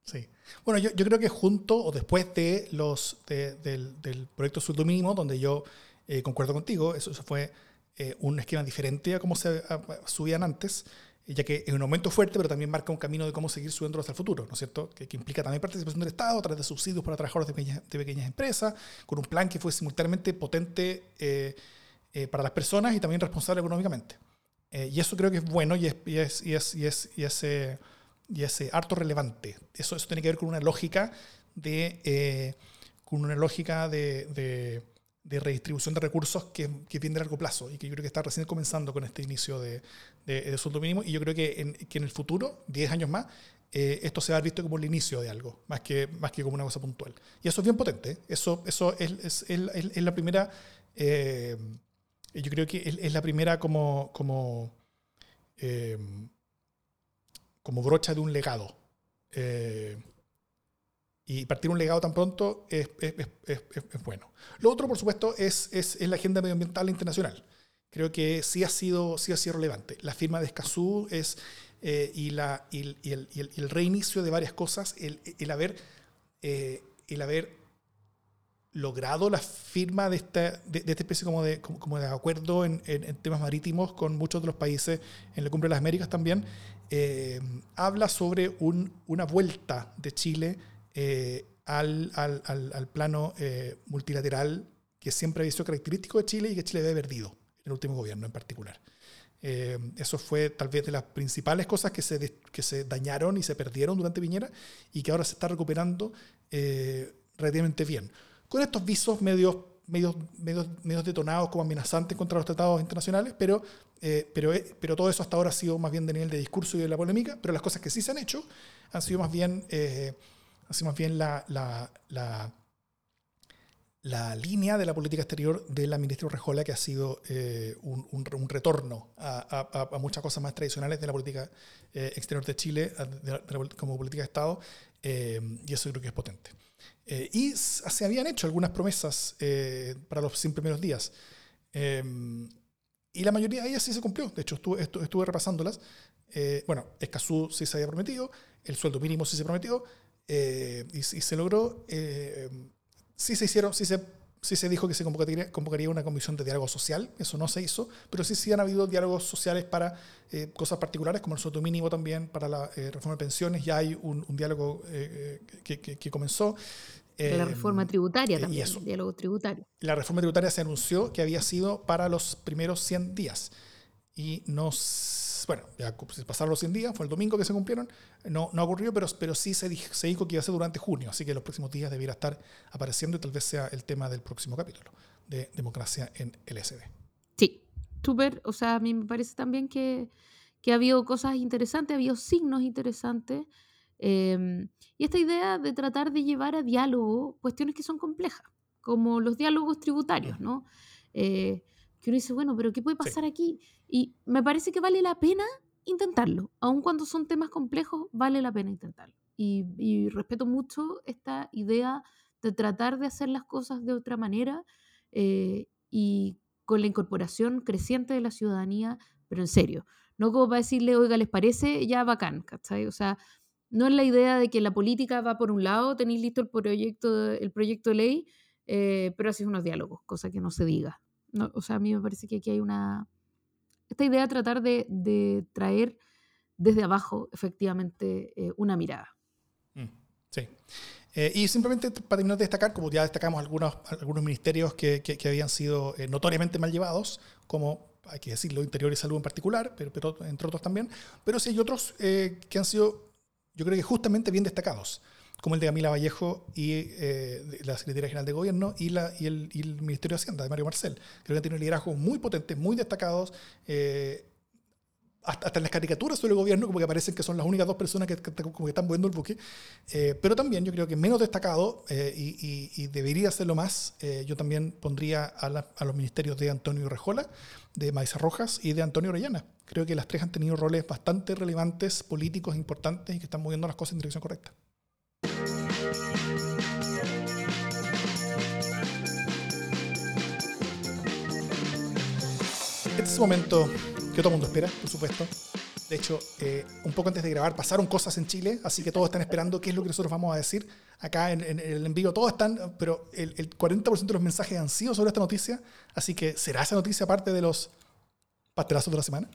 Sí. Bueno, yo, yo creo que junto o después de los, del, del, proyecto sueldo donde yo eh, concuerdo contigo, eso, fue eh, un esquema diferente a cómo se subían antes, ya que es un aumento fuerte, pero también marca un camino de cómo seguir subiendo hasta el futuro, ¿no es cierto? Que, implica también participación del Estado a través de subsidios para trabajadores de pequeñas, de pequeñas empresas, con un plan que fue simultáneamente potente. Eh, eh, para las personas y también responsable económicamente. Eh, y eso creo que es bueno y es, y es, y es, y es, y es, y es harto relevante. Eso, eso tiene que ver con una lógica de, eh, con una lógica de, de, de, redistribución de recursos que, que viene de largo plazo y que yo creo que está recién comenzando con este inicio de, de, sueldo mínimo. Y yo creo que en, que en el futuro, 10 años más, esto se va a ver visto como el inicio de algo, más que, más que como una cosa puntual. Y eso es bien potente. Eso, eso es, es, es, la primera yo creo que es, la primera como, como, eh, como brocha de un legado. Eh, y partir un legado tan pronto es, es, es, bueno. Lo otro, por supuesto, es, es, la agenda medioambiental internacional. Creo que sí ha sido, sí ha sido relevante. La firma de Escazú es, eh, y, la, y, el, y, el, y, el, reinicio de varias cosas, el, el haber, el haber logrado la firma de esta, de, esta especie como de, como, de acuerdo en, en, temas marítimos con muchos de los países en la Cumbre de las Américas también, eh, habla sobre un, una vuelta de Chile eh, al, al, al, plano eh, multilateral que siempre ha sido característico de Chile y que Chile había perdido en el último gobierno en particular. eso fue tal vez de las principales cosas que se, que se dañaron y se perdieron durante Piñera y que ahora se está recuperando relativamente bien con estos visos medios, medios, medios, medios detonados como amenazantes contra los tratados internacionales, pero, eh, pero, eh, pero todo eso hasta ahora ha sido más bien de nivel de discurso y de la polémica, pero las cosas que sí se han hecho han sido más bien, eh, más bien la, la, la, línea de la política exterior de la ministra Rejola, que ha sido un, un, retorno a, a, muchas cosas más tradicionales de la política exterior de Chile como política de Estado, y eso creo que es potente. Eh, y se habían hecho algunas promesas eh, para los 100 primeros días. Y la mayoría de ellas sí se cumplió. De hecho, estuve, estuve repasándolas. Eh, bueno, Escazú sí se había prometido, el sueldo mínimo sí se prometió, y, y, se logró. sí se hicieron, sí se sí se dijo que se convocaría, convocaría, una comisión de diálogo social, eso no se hizo, pero sí, sí han habido diálogos sociales para eh, cosas particulares, como el sueldo mínimo también, para la eh, reforma de pensiones, ya hay un, diálogo eh, que, que, comenzó. la reforma tributaria también, el diálogo tributario. La reforma tributaria se anunció que había sido para los primeros 100 días y no bueno, ya pasaron los 100 días, fue el domingo que se cumplieron, no, no ocurrió, pero, pero sí se, se dijo que iba a ser durante junio, así que los próximos días debiera estar apareciendo y tal vez sea el tema del próximo capítulo de democracia en LSD. Sí, súper, o sea, a mí me parece también que, que ha habido cosas interesantes, ha habido signos interesantes. Em, y esta idea de tratar de llevar a diálogo cuestiones que son complejas, como los diálogos tributarios, ¿no? Eh, que uno dice, bueno, pero ¿qué puede pasar aquí? Y me parece que vale la pena intentarlo. Aun cuando son temas complejos, vale la pena intentarlo. y, respeto mucho esta idea de tratar de hacer las cosas de otra manera eh, y con la incorporación creciente de la ciudadanía, pero en serio. No como para decirle, oiga, ¿les parece? Ya bacán, ¿cachai? O sea, no es la idea de que la política va por un lado, tenéis listo el proyecto, el proyecto de ley, eh, pero así unos diálogos, cosa que no se diga. No, o sea, a mí me parece que aquí hay una... Esta idea de tratar de, traer desde abajo, efectivamente, eh, una mirada. Mm, sí. Eh, y simplemente para terminar de destacar, como ya destacamos algunos, algunos ministerios que, que, habían sido notoriamente mal llevados, como hay que decirlo, Interior y Salud en particular, pero, pero entre otros también, pero sí hay otros que han sido yo creo que justamente bien destacados, como el de Camila Vallejo y eh, la Secretaría General de Gobierno y, la, y, el, Ministerio de Hacienda de Mario Marcel. Creo que han tenido liderazgos muy potentes, muy destacados. Eh, hasta, en las caricaturas sobre el gobierno, como que aparecen que son las únicas dos personas que, como que están moviendo el buque. Eh, pero también yo creo que menos destacado, y, debería serlo más, yo también pondría a, a, los ministerios de Antonio Rejola, de Maisa Rojas y de Antonio Orellana. Creo que las tres han tenido roles bastante relevantes, políticos importantes y que están moviendo las cosas en dirección correcta. Este es el momento que todo el mundo espera, por supuesto. De hecho, eh, un poco antes de grabar pasaron cosas en Chile, así que todos están esperando qué es lo que nosotros vamos a decir. Acá en, el envío todos están, pero el, el 40% de los mensajes han sido sobre esta noticia, así que ¿será esa noticia parte de los pastelazos de la semana?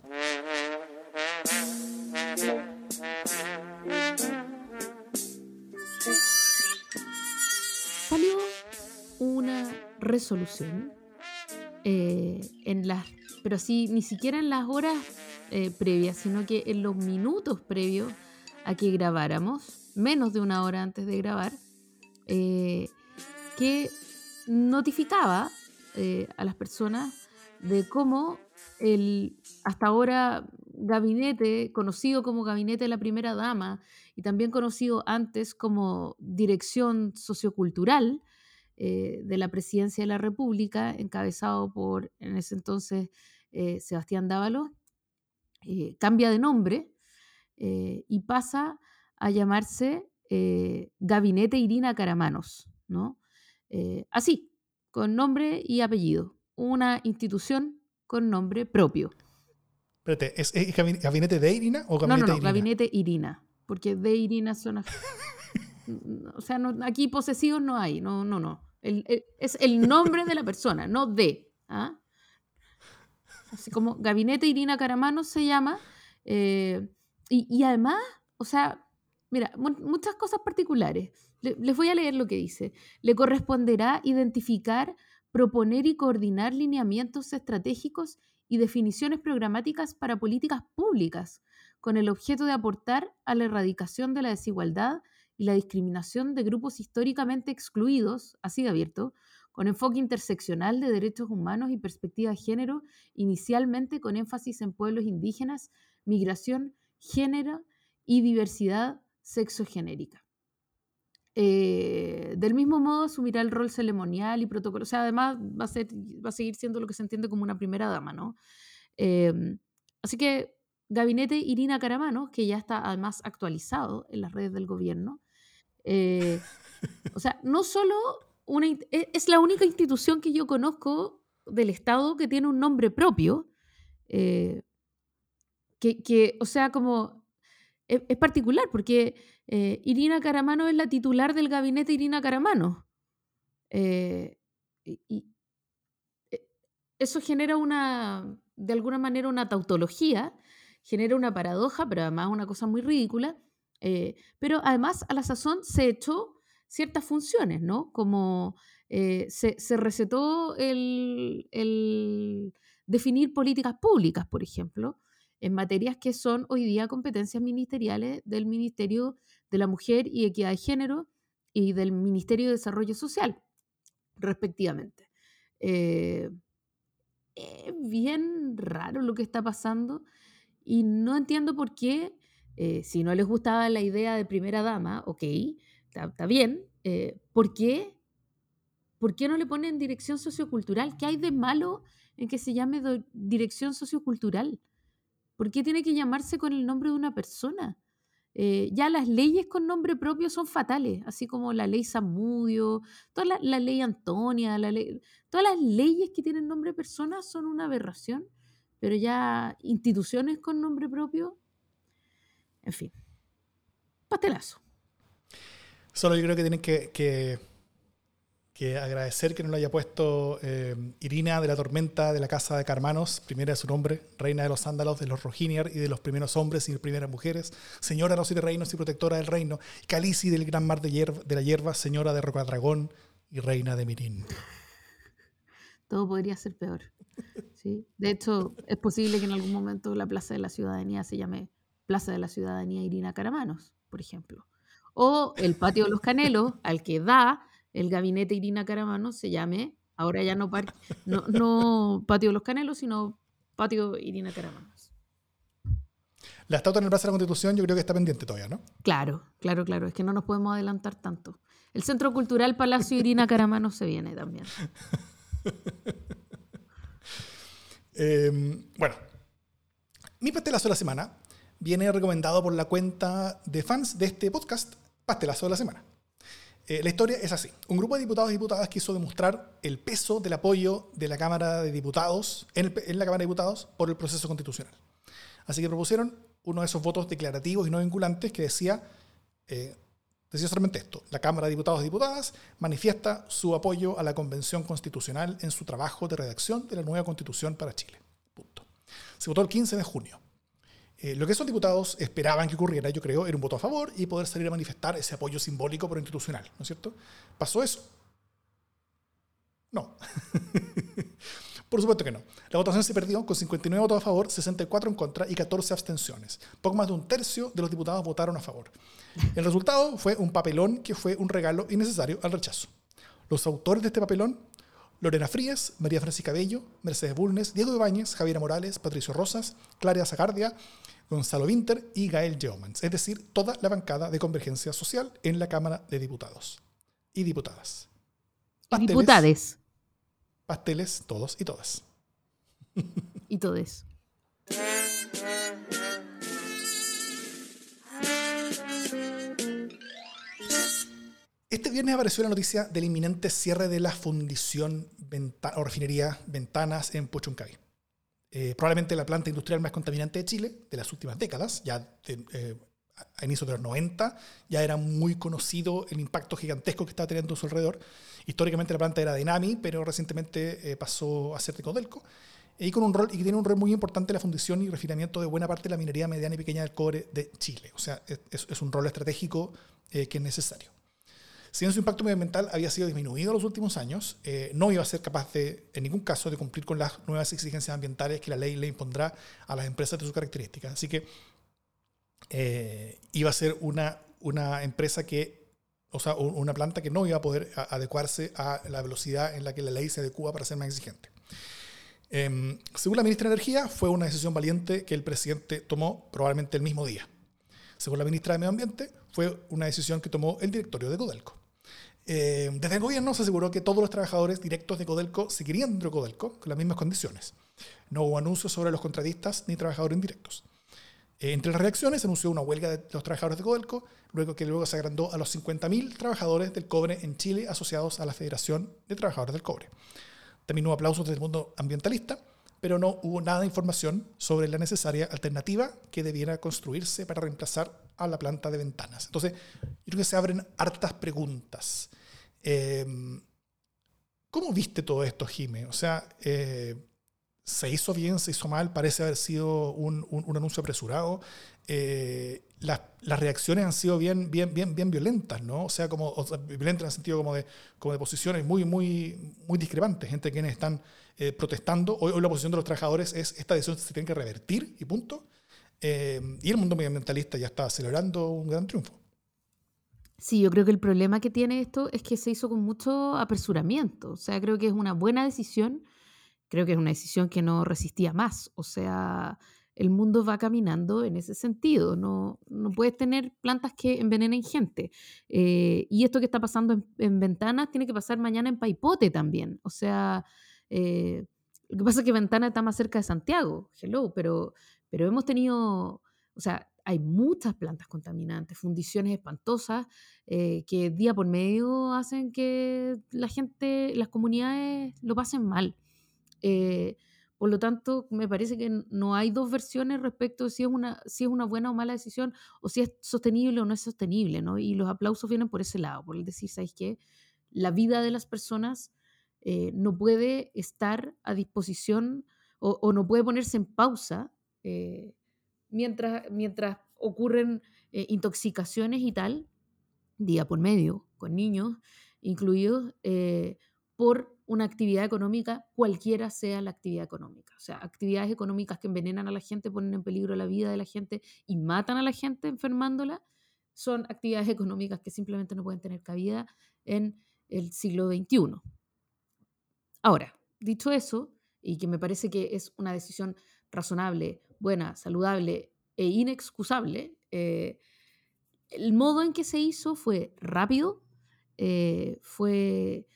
Resolución eh, en las, pero sí, ni siquiera en las horas eh, previas, sino que en los minutos previos a que grabáramos, menos de una hora antes de grabar, eh, que notificaba a las personas de cómo el hasta ahora gabinete, conocido como gabinete de la primera dama y también conocido antes como dirección sociocultural eh, de la presidencia de la República, encabezado por en ese entonces eh, Sebastián Dávalos, eh, cambia de nombre y pasa a llamarse Gabinete Irina Caramanos, ¿no? así, con nombre y apellido, una institución con nombre propio. Espérate, ¿es, gabinete de Irina o gabinete no, no, no, gabinete Irina, porque de Irina suena... <laughs> o sea, aquí posesivos no hay, no, no, no. Es el nombre de la persona, no de. ¿ah? Así como Gabinete Irina Caramano se llama. Eh, y, además, o sea, mira, muchas cosas particulares. les voy a leer lo que dice. Le corresponderá identificar proponer y coordinar lineamientos estratégicos y definiciones programáticas para políticas públicas, con el objeto de aportar a la erradicación de la desigualdad y la discriminación de grupos históricamente excluidos, así de abierto, con enfoque interseccional de derechos humanos y perspectiva de género, inicialmente con énfasis en pueblos indígenas, migración, género y diversidad sexogenérica. Eh, del mismo modo, asumirá el rol ceremonial y protocolo. O sea, además va a, ser, va a seguir siendo lo que se entiende como una primera dama, ¿no? Em, así que Gabinete Irina Caramano, que ya está además actualizado en las redes del gobierno, eh, o sea, no solo una, e, es la única institución que yo conozco del Estado que tiene un nombre propio, eh, que, que, o sea, como es, particular porque eh, Irina Caramano es la titular del gabinete Irina Caramano. Y, eh, eso genera una, de alguna manera, una tautología, genera una paradoja, pero además una cosa muy ridícula. pero además, a la sazón se echó ciertas funciones, ¿no? Como se, recetó el, el definir políticas públicas, por ejemplo, en materias que son hoy día competencias ministeriales del Ministerio de la Mujer y Equidad de Género y del Ministerio de Desarrollo Social, respectivamente. Eh, es bien raro lo que está pasando y no entiendo por qué, eh, si no les gustaba la idea de primera dama, ok, está, bien, eh, ¿por qué? ¿Por qué no le ponen dirección sociocultural? ¿Qué hay de malo en que se llame dirección sociocultural? ¿Por qué tiene que llamarse con el nombre de una persona? eh, ya las leyes con nombre propio son fatales, así como la ley Samudio, toda la, la ley Antonia, la ley, todas las leyes que tienen nombre de persona son una aberración, pero ya instituciones con nombre propio, en fin, pastelazo. Solo yo creo que tienen que, que, que agradecer que no lo haya puesto eh, Irina de la Tormenta de la Casa de Carmanos, primera de su nombre, reina de los sándalos, de los Roginier y de los primeros hombres y primeras mujeres, señora de los siete reinos y protectora del reino, Calici del gran mar de, hierba, de la hierba, señora de Rocadragón y reina de Mirín. Todo podría ser peor. ¿Sí? De hecho, es posible que en algún momento la Plaza de la Ciudadanía se llame Plaza de la Ciudadanía Irina Caramanos, por ejemplo. O el Patio de los Canelos, al que da el gabinete Irina Caramanos, se llame, ahora ya no, no, no Patio de los Canelos, sino Patio Irina Caramanos. La estatua en el Plaza de la Constitución yo creo que está pendiente todavía, ¿no? Claro, claro, claro. Es que no nos podemos adelantar tanto. El Centro Cultural Palacio Irina Caramanos se viene también. <laughs> eh, bueno, mi pastelazo de la semana viene recomendado por la cuenta de fans de este podcast, Pastelazo de la Semana. Eh, la historia es así. Un grupo de diputados y diputadas quiso demostrar el peso del apoyo de la Cámara de Diputados, en, la Cámara de Diputados, por el proceso constitucional. Así que propusieron uno de esos votos declarativos y no vinculantes que decía, eh, decía solamente esto. La Cámara de Diputados y Diputadas manifiesta su apoyo a la Convención Constitucional en su trabajo de redacción de la nueva Constitución para Chile. Punto. Se votó el 15 de junio. Eh, lo que esos diputados esperaban que ocurriera, yo creo, era un voto a favor y poder salir a manifestar ese apoyo simbólico pero institucional, ¿no es cierto? ¿Pasó eso? No. <laughs> Por supuesto que no. La votación se perdió con 59 votos a favor, 64 en contra y 14 abstenciones. Poco más de un tercio de los diputados votaron a favor. El resultado fue un papelón que fue un regalo innecesario al rechazo. Los autores de este papelón, Lorena Frías, María Francisca Bello, Mercedes Bulnes, Diego Ibáñez, Javiera Morales, Patricio Rosas, Clara Zagardia, Gonzalo Winter y Gael Geomans, es decir, toda la bancada de convergencia social en la Cámara de Diputados y diputadas. Pasteles, diputades. Pasteles, todos y todas. y todes. Este viernes apareció la noticia del inminente cierre de la fundición Venta o refinería Ventanas en Puchuncaví. Eh, probablemente la planta industrial más contaminante de Chile de las últimas décadas, ya de, eh, a inicios de los 90, ya era muy conocido el impacto gigantesco que estaba teniendo a su alrededor. Históricamente la planta era de Nami, pero recientemente eh, pasó a ser de Codelco, y, con un rol, y tiene un rol muy importante en la fundición y refinamiento de buena parte de la minería mediana y pequeña del cobre de Chile. O sea, es, es un rol estratégico que es necesario. Si bien su impacto medioambiental había sido disminuido en los últimos años, eh, no iba a ser capaz de, en ningún caso, de cumplir con las nuevas exigencias ambientales que la ley le impondrá a las empresas de sus características. Así que eh, iba a ser una, una empresa que, o sea, una planta que no iba a poder adecuarse a la velocidad en la que la ley se adecua para ser más exigente. Eh, según la ministra de Energía, fue una decisión valiente que el presidente tomó probablemente el mismo día. Según la ministra de Medio Ambiente, fue una decisión que tomó el directorio de Codelco. Eh, desde el gobierno se aseguró que todos los trabajadores directos de Codelco seguirían dentro de Codelco con las mismas condiciones. No hubo anuncios sobre los contratistas ni trabajadores indirectos. Eh, entre las reacciones se anunció una huelga de los trabajadores de Codelco, luego que luego se agrandó a los 50.000 trabajadores del cobre en Chile asociados a la Federación de Trabajadores del Cobre. También hubo aplausos del mundo ambientalista, pero no hubo nada de información sobre la necesaria alternativa que debiera construirse para reemplazar a la planta de ventanas. Entonces, yo creo que se abren hartas preguntas. Eh, ¿Cómo viste todo esto, Jime? O sea, eh, ¿se hizo bien, se hizo mal? Parece haber sido un, un, un anuncio apresurado. Eh, las, las, reacciones han sido bien, bien, bien, bien violentas, ¿no? O sea, como o violentas en el sentido como de, como de posiciones muy, muy, muy discrepantes. Gente quienes están eh, protestando. Hoy, hoy, la posición de los trabajadores es esta decisión se tiene que revertir y punto. Eh, y el mundo medioambientalista ya está celebrando un gran triunfo. Sí, yo creo que el problema que tiene esto es que se hizo con mucho apresuramiento. O sea, creo que es una buena decisión. Creo que es una decisión que no resistía más. O sea, el mundo va caminando en ese sentido. No, no puedes tener plantas que envenenen gente. Eh, y esto que está pasando en, en, Ventanas tiene que pasar mañana en Paipote también. O sea, eh, lo que pasa es que Ventana está más cerca de Santiago, hello, pero, pero hemos tenido o sea, hay muchas plantas contaminantes, fundiciones espantosas eh, que día por medio hacen que la gente, las comunidades lo pasen mal. Eh, por lo tanto, me parece que no hay dos versiones respecto de si es una, si es una buena o mala decisión o si es sostenible o no es sostenible, ¿no? Y los aplausos vienen por ese lado, por el decir, ¿sabes qué? La vida de las personas eh, no puede estar a disposición o, no puede ponerse en pausa mientras, mientras ocurren eh, intoxicaciones y tal, día por medio, con niños incluidos, eh, por una actividad económica, cualquiera sea la actividad económica. O sea, actividades económicas que envenenan a la gente, ponen en peligro la vida de la gente y matan a la gente enfermándola, son actividades <laughs> económicas que simplemente no pueden tener cabida en el siglo XXI. Ahora, dicho eso, y que me parece que es una decisión razonable, buena, saludable e inexcusable. Eh, el modo en que se hizo fue rápido, eh, fue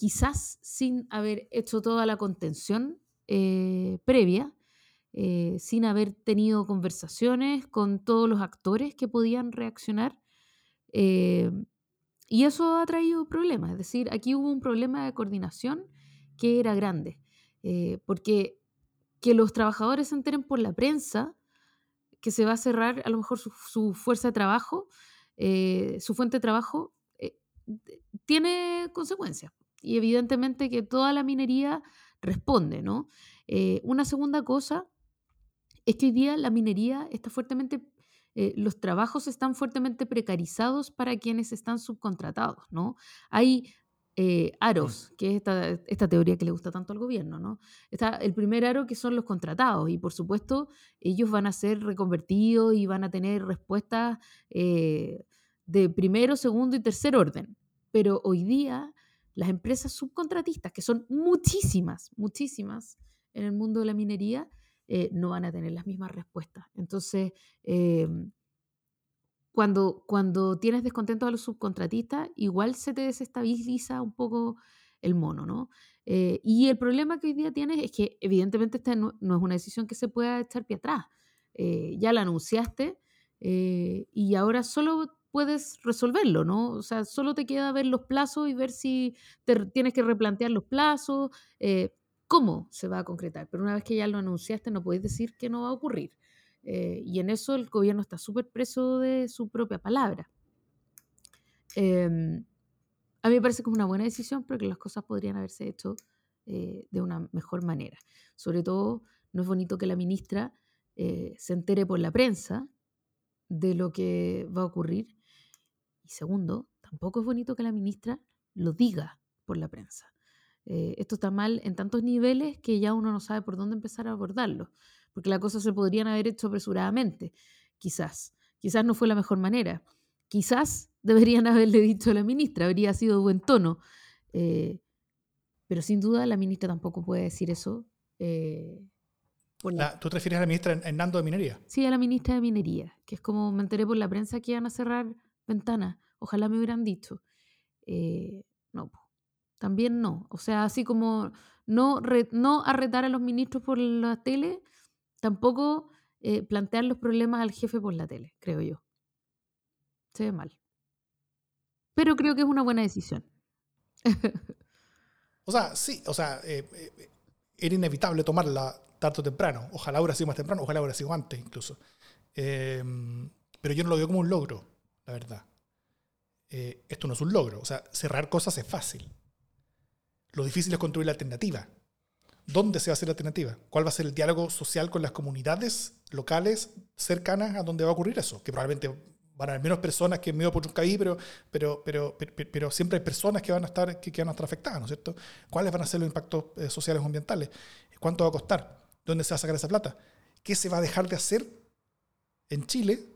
quizás sin haber hecho toda la contención eh, previa, sin haber tenido conversaciones con todos los actores que podían reaccionar. y eso ha traído problemas, es decir, aquí hubo un problema de coordinación que era grande, porque que los trabajadores se enteren por la prensa que se va a cerrar a lo mejor su, fuerza de trabajo, eh, su fuente de trabajo, eh, tiene consecuencias. Y evidentemente que toda la minería responde, ¿no? Eh, una segunda cosa es que hoy día la minería está fuertemente, los trabajos están fuertemente precarizados para quienes están subcontratados, ¿no? Hay eh, aros, que es esta, teoría que le gusta tanto al gobierno, ¿no? Está el primer aro que son los contratados y por supuesto ellos van a ser reconvertidos y van a tener respuestas eh, de primero, segundo y tercer orden. Pero hoy día las empresas subcontratistas, que son muchísimas, muchísimas en el mundo de la minería, eh, no van a tener las mismas respuestas. Entonces, em, cuando, cuando tienes descontento a los subcontratistas, igual se te desestabiliza un poco el mono, ¿no? Eh, y el problema que hoy día tienes es que evidentemente esta no, es una decisión que se pueda echar pie atrás. Eh, ya la anunciaste y ahora solo puedes resolverlo, ¿no? O sea, solo te queda ver los plazos y ver si te tienes que replantear los plazos, cómo se va a concretar. Pero una vez que ya lo anunciaste, no puedes decir que no va a ocurrir. Eh, y en eso el gobierno está súper preso de su propia palabra. Em, a mí me parece que es una buena decisión, pero que las cosas podrían haberse hecho eh, de una mejor manera. Sobre todo, no es bonito que la ministra eh, se entere por la prensa de lo que va a ocurrir. Y segundo, tampoco es bonito que la ministra lo diga por la prensa. esto está mal en tantos niveles que ya uno no sabe por dónde empezar a abordarlo porque las cosas se podrían haber hecho apresuradamente, quizás. Quizás no fue la mejor manera. Quizás <laughs> deberían haberle dicho a la ministra, habría sido buen tono. Eh, pero sin duda la ministra tampoco puede decir eso. Eh, ¿Tú te refieres a la ministra Hernando de Minería? Sí, a la ministra de Minería, que es como me enteré por la prensa que iban a cerrar ventanas. Ojalá me hubieran dicho. Eh, no, también no. O sea, así como no, no arretar a los ministros por la tele, tampoco eh, plantear los problemas al jefe por la tele, creo yo. Se ve mal. Pero creo que es una buena decisión. <laughs> o sea, sí, o sea, eh, eh, era inevitable tomarla tarde o temprano. Ojalá hubiera sido más temprano, ojalá hubiera sido antes incluso. Em, pero yo no lo veo como un logro, la verdad. esto no es un logro. O sea, cerrar cosas es fácil. Lo difícil es construir la alternativa. ¿Dónde se va a hacer la alternativa? ¿Cuál va a ser el diálogo social con las comunidades locales cercanas a donde va a ocurrir eso? Que probablemente van a haber menos personas que en medio por pero, pero, pero, pero, siempre hay personas que van a estar, que, van a estar afectadas, ¿no es cierto? ¿Cuáles van a ser los impactos eh, sociales o ambientales? ¿Cuánto va a costar? ¿Dónde se va a sacar esa plata? ¿Qué se va a dejar de hacer en Chile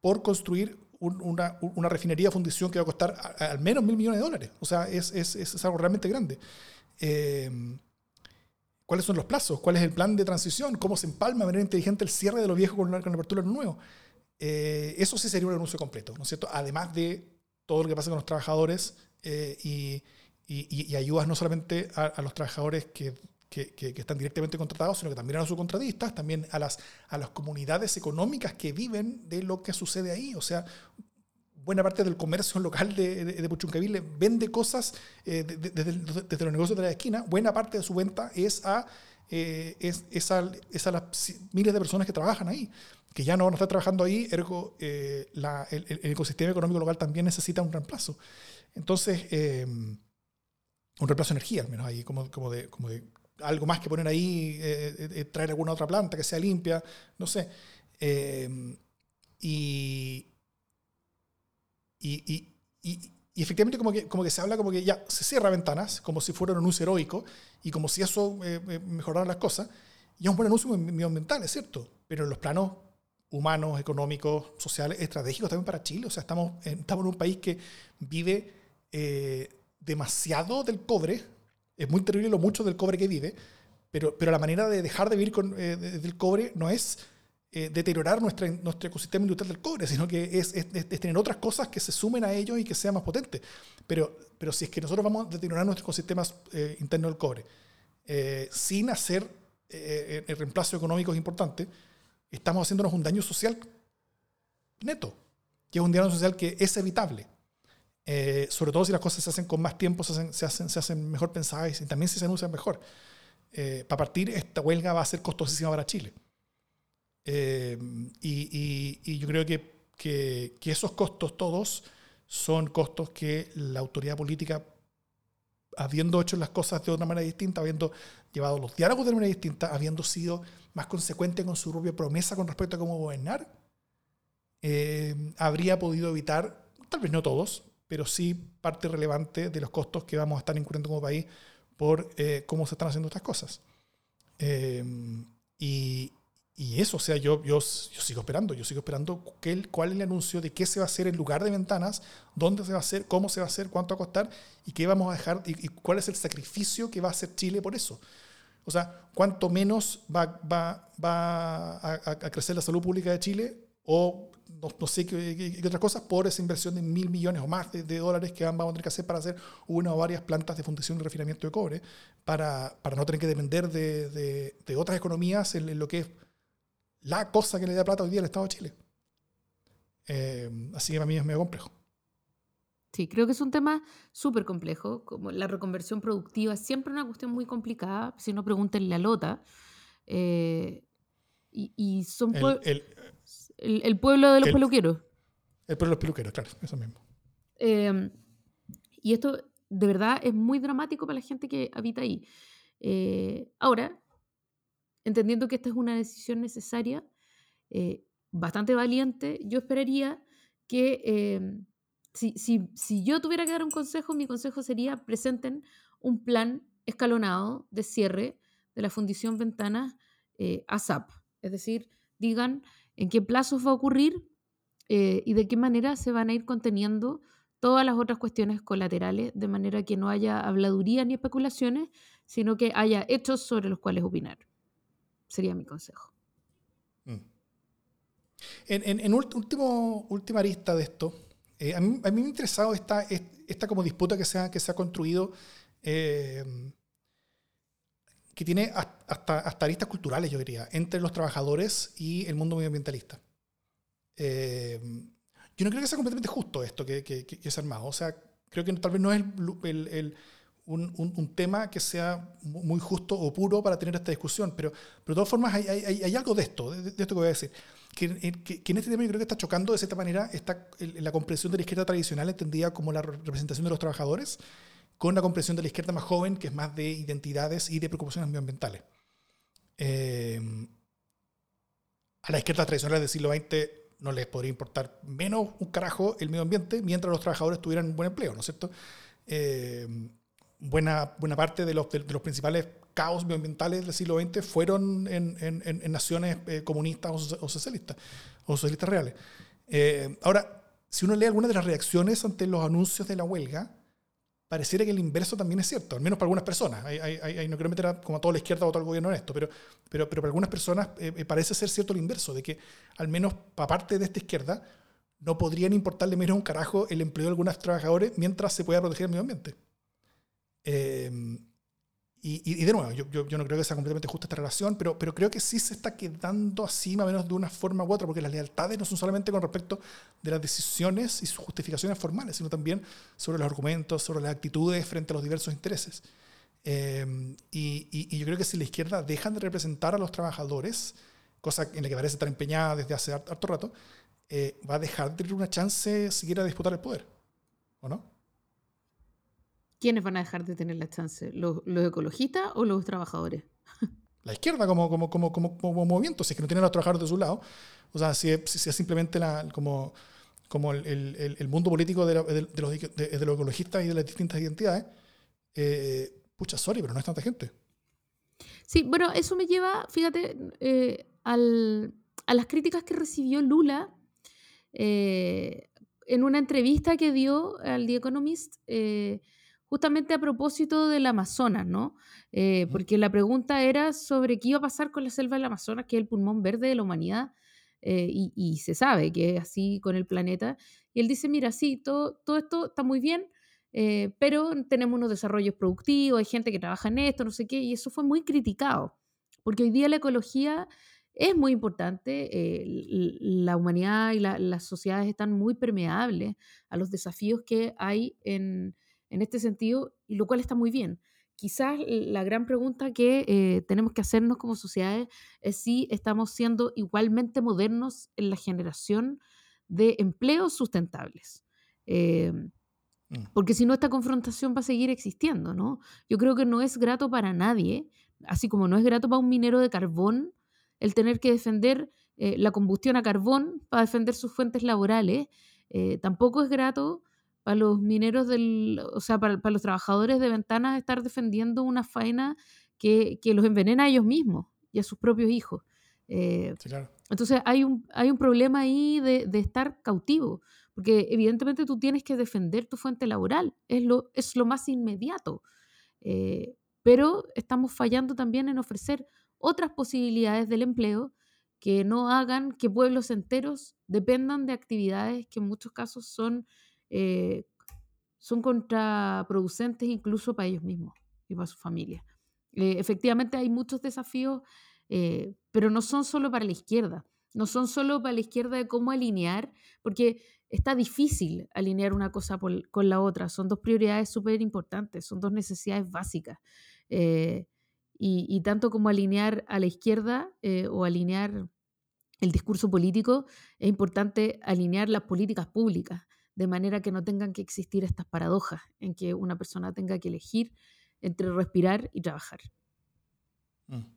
por construir una, una, refinería fundición que va a costar al menos mil millones de dólares? O sea, es, es, es algo realmente grande. Eh, ¿Cuáles son los plazos? ¿Cuál es el plan de transición? ¿Cómo se empalma de manera inteligente el cierre de lo viejo con la, apertura de lo nuevo? Eh, eso sí sería un anuncio completo, ¿no es cierto? Además de todo lo que pasa con los trabajadores eh, y, y, ayudas no solamente a, los trabajadores que, que, están directamente contratados, sino que también a los subcontratistas, también a las, a las comunidades económicas que viven de lo que sucede ahí. O sea, buena parte del comercio <laughs> local de, de, vende cosas eh, desde, los negocios de la esquina. Buena parte de su venta es a, eh, es, a, las miles de personas que trabajan ahí, que ya no van a estar trabajando ahí, ergo eh, el, ecosistema económico local también necesita un reemplazo. Entonces, un reemplazo de energía, al menos ahí, como, como, de, como de algo más que poner ahí, traer alguna otra planta que sea limpia, no sé. y y, y, efectivamente como que, como que se habla como que ya se cierra ventanas, como si fuera un anuncio heroico, y como si eso eh, eh, mejorara las cosas. Y es un buen anuncio medioambiental, es cierto, pero en los planos humanos, económicos, sociales, estratégicos también para Chile. O sea, estamos, estamos en un país que vive eh, demasiado del cobre. Es muy terrible lo mucho del cobre que vive, pero, pero la manera de dejar de vivir con, del cobre no es eh, deteriorar nuestra, nuestro ecosistema industrial del cobre, sino que es, tener otras cosas que se sumen a ello y que sea más potente. Pero, pero si es que nosotros vamos a deteriorar nuestro ecosistema eh, interno del cobre eh, sin hacer el reemplazo económico es importante, estamos haciéndonos un daño social neto, que es un daño social que es evitable. Sobre todo si las cosas se hacen con más tiempo, se hacen, se hacen, se hacen mejor pensadas y también si se anuncian mejor. para partir, esta huelga va a ser costosísima para Chile. Eh, y, yo creo que, que, esos costos todos son costos que la autoridad política, habiendo hecho las cosas de otra manera distinta, habiendo llevado los diálogos de manera distinta, habiendo sido más consecuente con su propia promesa con respecto a cómo gobernar, eh, habría podido evitar, tal vez no todos, pero sí parte relevante de los costos que vamos a estar incurriendo como país por eh, cómo se están haciendo estas cosas. y, y eso, o sea, yo, yo, yo sigo esperando, yo sigo esperando que cuál es el anuncio de qué se va a hacer en lugar de ventanas, dónde se va a hacer, cómo se va a hacer, cuánto va a costar y qué vamos a dejar y, cuál es el sacrificio que va a hacer Chile por eso. O sea, cuánto menos va, va, va a, crecer la salud pública de Chile o no, sé qué, otras cosas por esa inversión de mil millones o más de, dólares que vamos a tener que hacer para hacer una o varias plantas de fundición y refinamiento de cobre para, para no tener que depender de, de, de otras economías en lo que es la cosa que le da plata hoy día al Estado de Chile. Eh, así que para mí es medio complejo. Sí, creo que es un tema súper complejo. Como la reconversión productiva es siempre una cuestión muy complicada. Si no, pregúntenle a Lota. Eh, y, son el, el, pueblo de los peluqueros. El pueblo de los peluqueros, claro, eso mismo. Eh, y esto de verdad es muy dramático para la gente que habita ahí. ahora, entendiendo que esta es una decisión necesaria, eh, bastante valiente, yo esperaría que em, si, si, yo tuviera que dar un consejo, mi consejo sería presenten un plan escalonado de cierre de la fundición Ventanas eh, ASAP. Es decir, digan en qué plazos va a ocurrir eh, y de qué manera se van a ir conteniendo todas las otras cuestiones colaterales, de manera que no haya habladuría ni especulaciones, sino que haya hechos sobre los cuales opinar. Sería mi consejo. Mm. En, último, última arista de esto, eh, a, mí, me ha interesado esta, esta como disputa que se ha, que se ha construido, eh, que tiene hasta, hasta aristas culturales, yo diría, entre los trabajadores y el mundo medioambientalista. Eh, yo no creo que sea completamente justo esto que, que, que, ha armado. O sea, creo que tal vez no es el, el un, un, tema que sea muy justo o puro para tener esta discusión, pero, pero de todas formas hay, hay, hay algo de esto, de, esto que voy a decir, que, que, en este tema yo creo que está chocando de cierta manera está la comprensión de la izquierda tradicional entendida como la representación de los trabajadores con la comprensión de la izquierda más joven, que es más de identidades y de preocupaciones medioambientales. Eh, a la izquierda tradicional del siglo XX no les podría importar menos un carajo el medio ambiente mientras los trabajadores tuvieran un buen empleo, ¿no es cierto? Eh, buena, buena parte de los, de, los principales caos medioambientales del siglo XX fueron en, en, en naciones eh, comunistas o, socialistas, o socialistas reales. Eh, ahora, si uno lee algunas de las reacciones ante los anuncios de la huelga, pareciera que el inverso también es cierto, al menos para algunas personas. Hay, no quiero meter a, como a toda la izquierda o a todo el gobierno en esto, pero, pero, pero para algunas personas eh, parece ser cierto el inverso, de que al menos para parte de esta izquierda no podrían importarle menos un carajo el empleo de algunos trabajadores mientras se pueda proteger el medio ambiente. Em, y, de nuevo, yo, yo, no creo que sea completamente justa esta relación, pero, pero creo que sí se está quedando así, más o menos de una forma u otra, porque las lealtades no son solamente con respecto de las decisiones y sus justificaciones formales, sino también sobre los argumentos, sobre las actitudes frente a los diversos intereses. Eh, y, y, yo creo que si la izquierda deja de representar a los trabajadores, cosa en la que parece estar empeñada desde hace harto rato, eh, va a dejar de tener una chance siquiera de disputar el poder, ¿o no? ¿Quiénes van a dejar de tener la chance? ¿Los, ecologistas o los trabajadores? <laughs> La izquierda como, como, como, como, movimiento, si es que no tienen a los trabajadores de su lado. O sea, si es, si es simplemente la, como, como el, el, el, mundo político de, de, de, los, de, los, ecologistas y de las distintas identidades, eh, pucha, sorry, pero no es tanta gente. Sí, bueno, eso me lleva, fíjate, eh, al, a las críticas que recibió Lula eh, en una entrevista que dio al The Economist. Eh, justamente a propósito del Amazonas, ¿no? Eh, porque la pregunta era sobre qué iba a pasar con la selva del Amazonas, que es el pulmón verde de la humanidad, eh, y, se sabe que es así con el planeta. Y él dice, mira, sí, todo, todo esto está muy bien, eh, pero tenemos unos desarrollos productivos, hay gente que trabaja en esto, no sé qué, y eso fue muy criticado, porque hoy día la ecología es muy importante, la humanidad y las sociedades están muy permeables a los desafíos que hay en en este sentido, y lo cual está muy bien. Quizás la gran pregunta que eh, tenemos que hacernos como sociedades es si estamos siendo igualmente modernos en la generación de empleos sustentables. Eh, mm. porque si no, esta confrontación va a seguir existiendo, ¿no? Yo creo que no es grato para nadie, así como no es grato para un minero de carbón el tener que defender eh, la combustión a carbón para defender sus fuentes laborales, tampoco es grato para los mineros del, o sea, para, los trabajadores de ventanas estar defendiendo una faena que, los envenena a ellos mismos y a sus propios hijos. Eh, entonces hay un, hay un problema ahí de, estar cautivo, porque evidentemente tú tienes que defender tu fuente laboral, es lo, es lo más inmediato, eh, pero estamos fallando también en ofrecer otras posibilidades del empleo que no hagan que pueblos enteros dependan de actividades que en muchos casos son eh, son contraproducentes incluso para ellos mismos y para su familia. Eh, efectivamente hay muchos desafíos, eh, pero no son solo para la izquierda, no son solo para la izquierda de cómo alinear, porque está difícil alinear una cosa con la otra, son dos prioridades súper importantes, son dos necesidades básicas. y, y, tanto como alinear a la izquierda o alinear el discurso político, es importante alinear las políticas públicas de manera que no tengan que existir estas paradojas en que una persona tenga que elegir entre respirar y trabajar. Mm.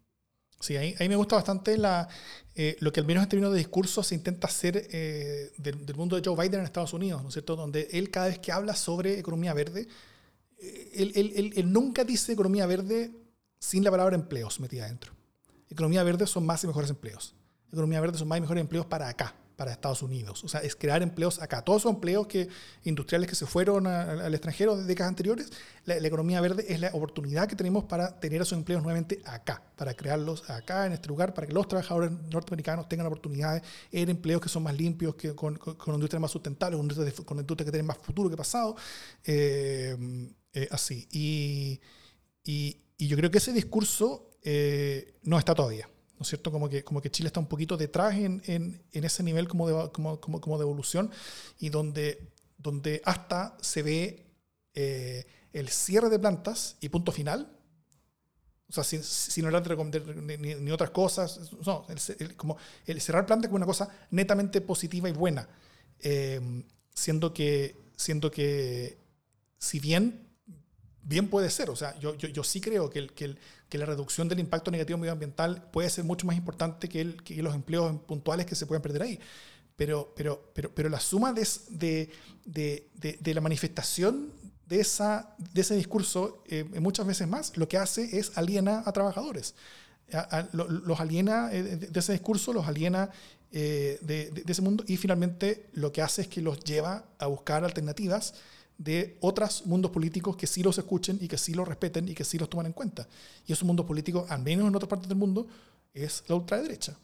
Sí, ahí, me gusta bastante la, eh, lo que al menos en términos de discurso se intenta hacer eh, del, mundo de Joe Biden en Estados Unidos, ¿no es cierto? Donde él cada vez que habla sobre economía verde, eh, él, él, nunca dice economía verde sin la palabra empleos metida adentro. Economía verde son más y mejores empleos. Economía verde son más y mejores empleos para acá, para Estados Unidos. O sea, es crear empleos acá. Todos esos empleos que, industriales que se fueron al extranjero de décadas anteriores, la, economía verde es la oportunidad que tenemos para tener esos empleos nuevamente acá, para crearlos acá, en este lugar, para que los trabajadores norteamericanos tengan oportunidades en empleos que son más limpios, que, con, con, industrias más sustentables, con industrias, que tienen más futuro que pasado. Eh, eh, así. Y, y, yo creo que ese discurso eh, no está todavía. ¿No es cierto? Como que, como que Chile está un poquito detrás en, en, en ese nivel como de, como, como, como de evolución y donde, donde hasta se ve eh, el cierre de plantas y punto final. O sea, sin, sin hablar de, ni, ni, otras cosas, no, el, como el cerrar plantas como una cosa netamente positiva y buena, eh, siendo, que, siendo que si bien bien puede ser. O sea, yo, yo, yo sí creo que, el, que, el, que, la reducción del impacto negativo medioambiental puede ser mucho más importante que, el, que los empleos puntuales que se pueden perder ahí. Pero, pero, pero, pero la suma de, de, de, de la manifestación de, esa, de ese discurso, eh, muchas veces más, lo que hace es aliena a trabajadores. los aliena eh, de ese discurso, los aliena eh, de, de, ese mundo y finalmente lo que hace es que los lleva a buscar alternativas de otros mundos políticos que sí los escuchen y que sí los respeten y que sí los toman en cuenta. Y esos mundos políticos, al menos en otras partes del mundo, es la ultraderecha.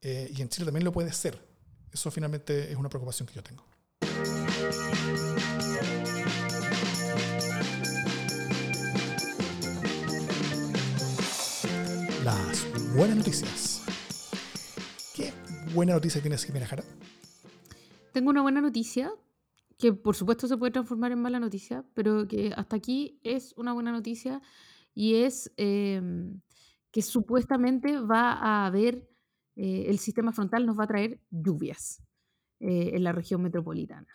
Eh, y en Chile también lo puede ser. Eso finalmente es una preocupación que yo tengo. las buenas noticias. ¿Qué buena noticia tienes, Jimena Jara? Tengo una buena noticia que por supuesto se puede transformar en mala noticia, pero que hasta aquí es una buena noticia y es em, que supuestamente va a haber, eh, el sistema frontal nos va a traer lluvias eh, en la región metropolitana.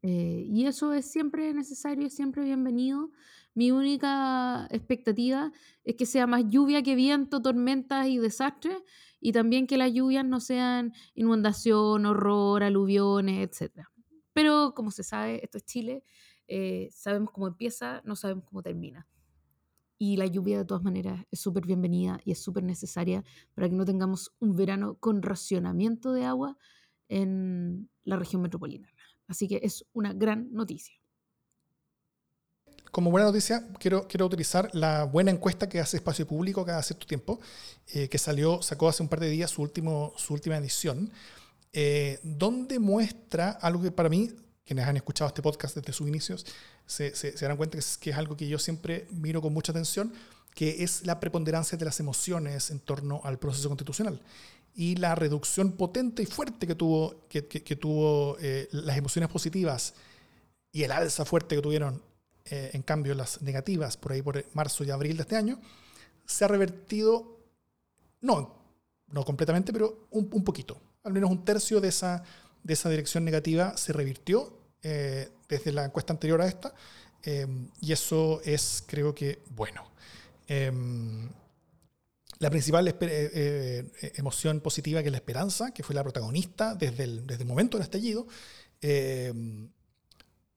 Eh, y eso es siempre necesario, es siempre bienvenido. Mi única expectativa es que sea más lluvia que viento, tormentas y desastres, y también que las lluvias no sean inundación, horror, aluviones, etc. Pero como se sabe, esto es Chile, eh, sabemos cómo empieza, no sabemos cómo termina. Y la lluvia de todas maneras es súper bienvenida y es súper necesaria para que no tengamos un verano con racionamiento de agua en la región metropolitana. Así que es una gran noticia. Como buena noticia, quiero, quiero utilizar la buena encuesta que hace Espacio Público cada cierto tiempo, eh, que salió, sacó hace un par de días su, último, su última edición, eh, donde muestra algo que para mí, quienes han escuchado este podcast desde sus inicios, se, se, darán cuenta que es, que es algo que yo siempre miro con mucha atención, que es la preponderancia de las emociones en torno al proceso constitucional y la reducción potente y fuerte que tuvo, que, que, tuvo eh, las emociones positivas y el alza fuerte que tuvieron, eh, en cambio, las negativas por ahí por marzo y abril de este año, se ha revertido, no, no completamente, pero un, un poquito. Al menos un tercio de esa, de esa dirección negativa se revirtió eh, desde la encuesta anterior a esta, y eso es, creo que, bueno. Em, la principal eh, eh, emoción positiva que es la esperanza, que fue la protagonista desde el, desde el momento del estallido, eh,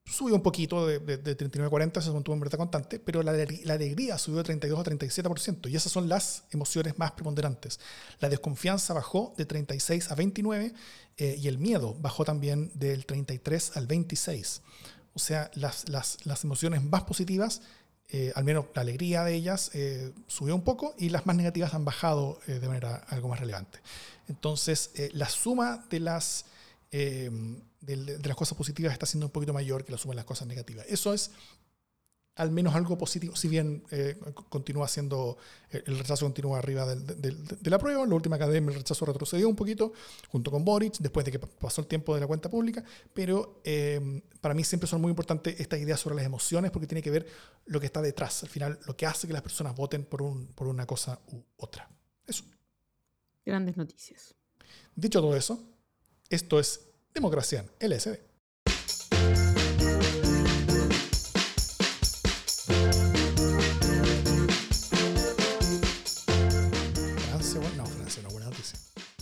subió un poquito de, de, 39 a 40, se mantuvo en verdad constante, pero la, la, alegría subió de 32 a 37%, y esas son las emociones más preponderantes. La desconfianza bajó de 36 a 29, y el miedo bajó también del 33 al 26. O sea, las, las, las emociones más positivas eh, al menos la alegría de ellas eh, subió un poco y las más negativas han bajado eh, de manera algo más relevante. Entonces, la suma de las, de, de, las cosas positivas está siendo un poquito mayor que la suma de las cosas negativas. Eso es al menos algo positivo, si bien eh, continúa siendo, eh, el rechazo continúa arriba de la prueba, en la última academia el rechazo retrocedió un poquito junto con Boric, después de que pasó el tiempo de la cuenta pública, pero em, para mí siempre son muy importantes estas ideas sobre las emociones porque tiene que ver lo que está detrás, al final lo que hace que las personas voten por, un, por una cosa u otra. Eso. Grandes noticias. Dicho todo eso, esto es Democracia en LSD.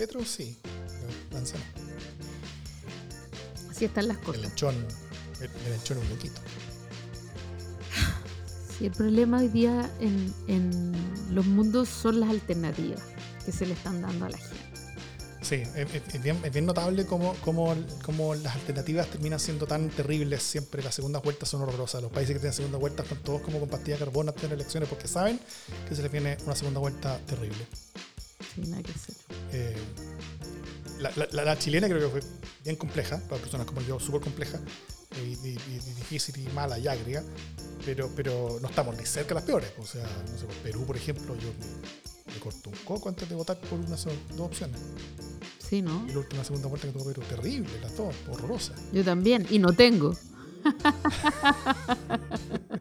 Petro sí, Francia Así están las cosas. El lechón, el, lechón un poquito. Sí, el problema hoy día en, en, los mundos son las alternativas que se le están dando a la gente. Sí, es, bien, es bien, notable cómo, cómo, cómo, las alternativas terminan siendo tan terribles siempre. Las segundas vueltas son horrorosas. Los países que tienen segunda vuelta están todos como con pastilla de carbono en elecciones porque saben que se les viene una segunda vuelta terrible. Sí, nada que hacer. Eh, la, chilena creo que fue bien compleja, para personas como yo, súper compleja, y, difícil y mala y agria, pero, pero no estamos ni cerca de las peores. O sea, no sé, Perú, por ejemplo, yo me, corto un coco antes de votar por una dos opciones. Sí, ¿no? Y la última segunda vuelta que tuvo Perú, terrible, las dos, horrorosa. Yo también, y no tengo. <laughs>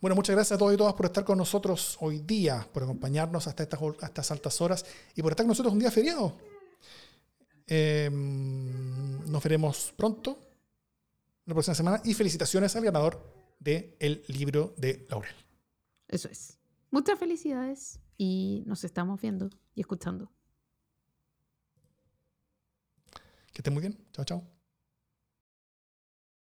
Bueno, muchas gracias a todos y todas por estar con nosotros hoy día, por acompañarnos hasta estas, altas horas y por estar con nosotros un día feriado. Em, nos veremos pronto, la próxima semana, y felicitaciones al ganador del de libro de Laurel. Eso es. Muchas felicidades y nos estamos viendo y escuchando. Que estén muy bien. Chao, chao.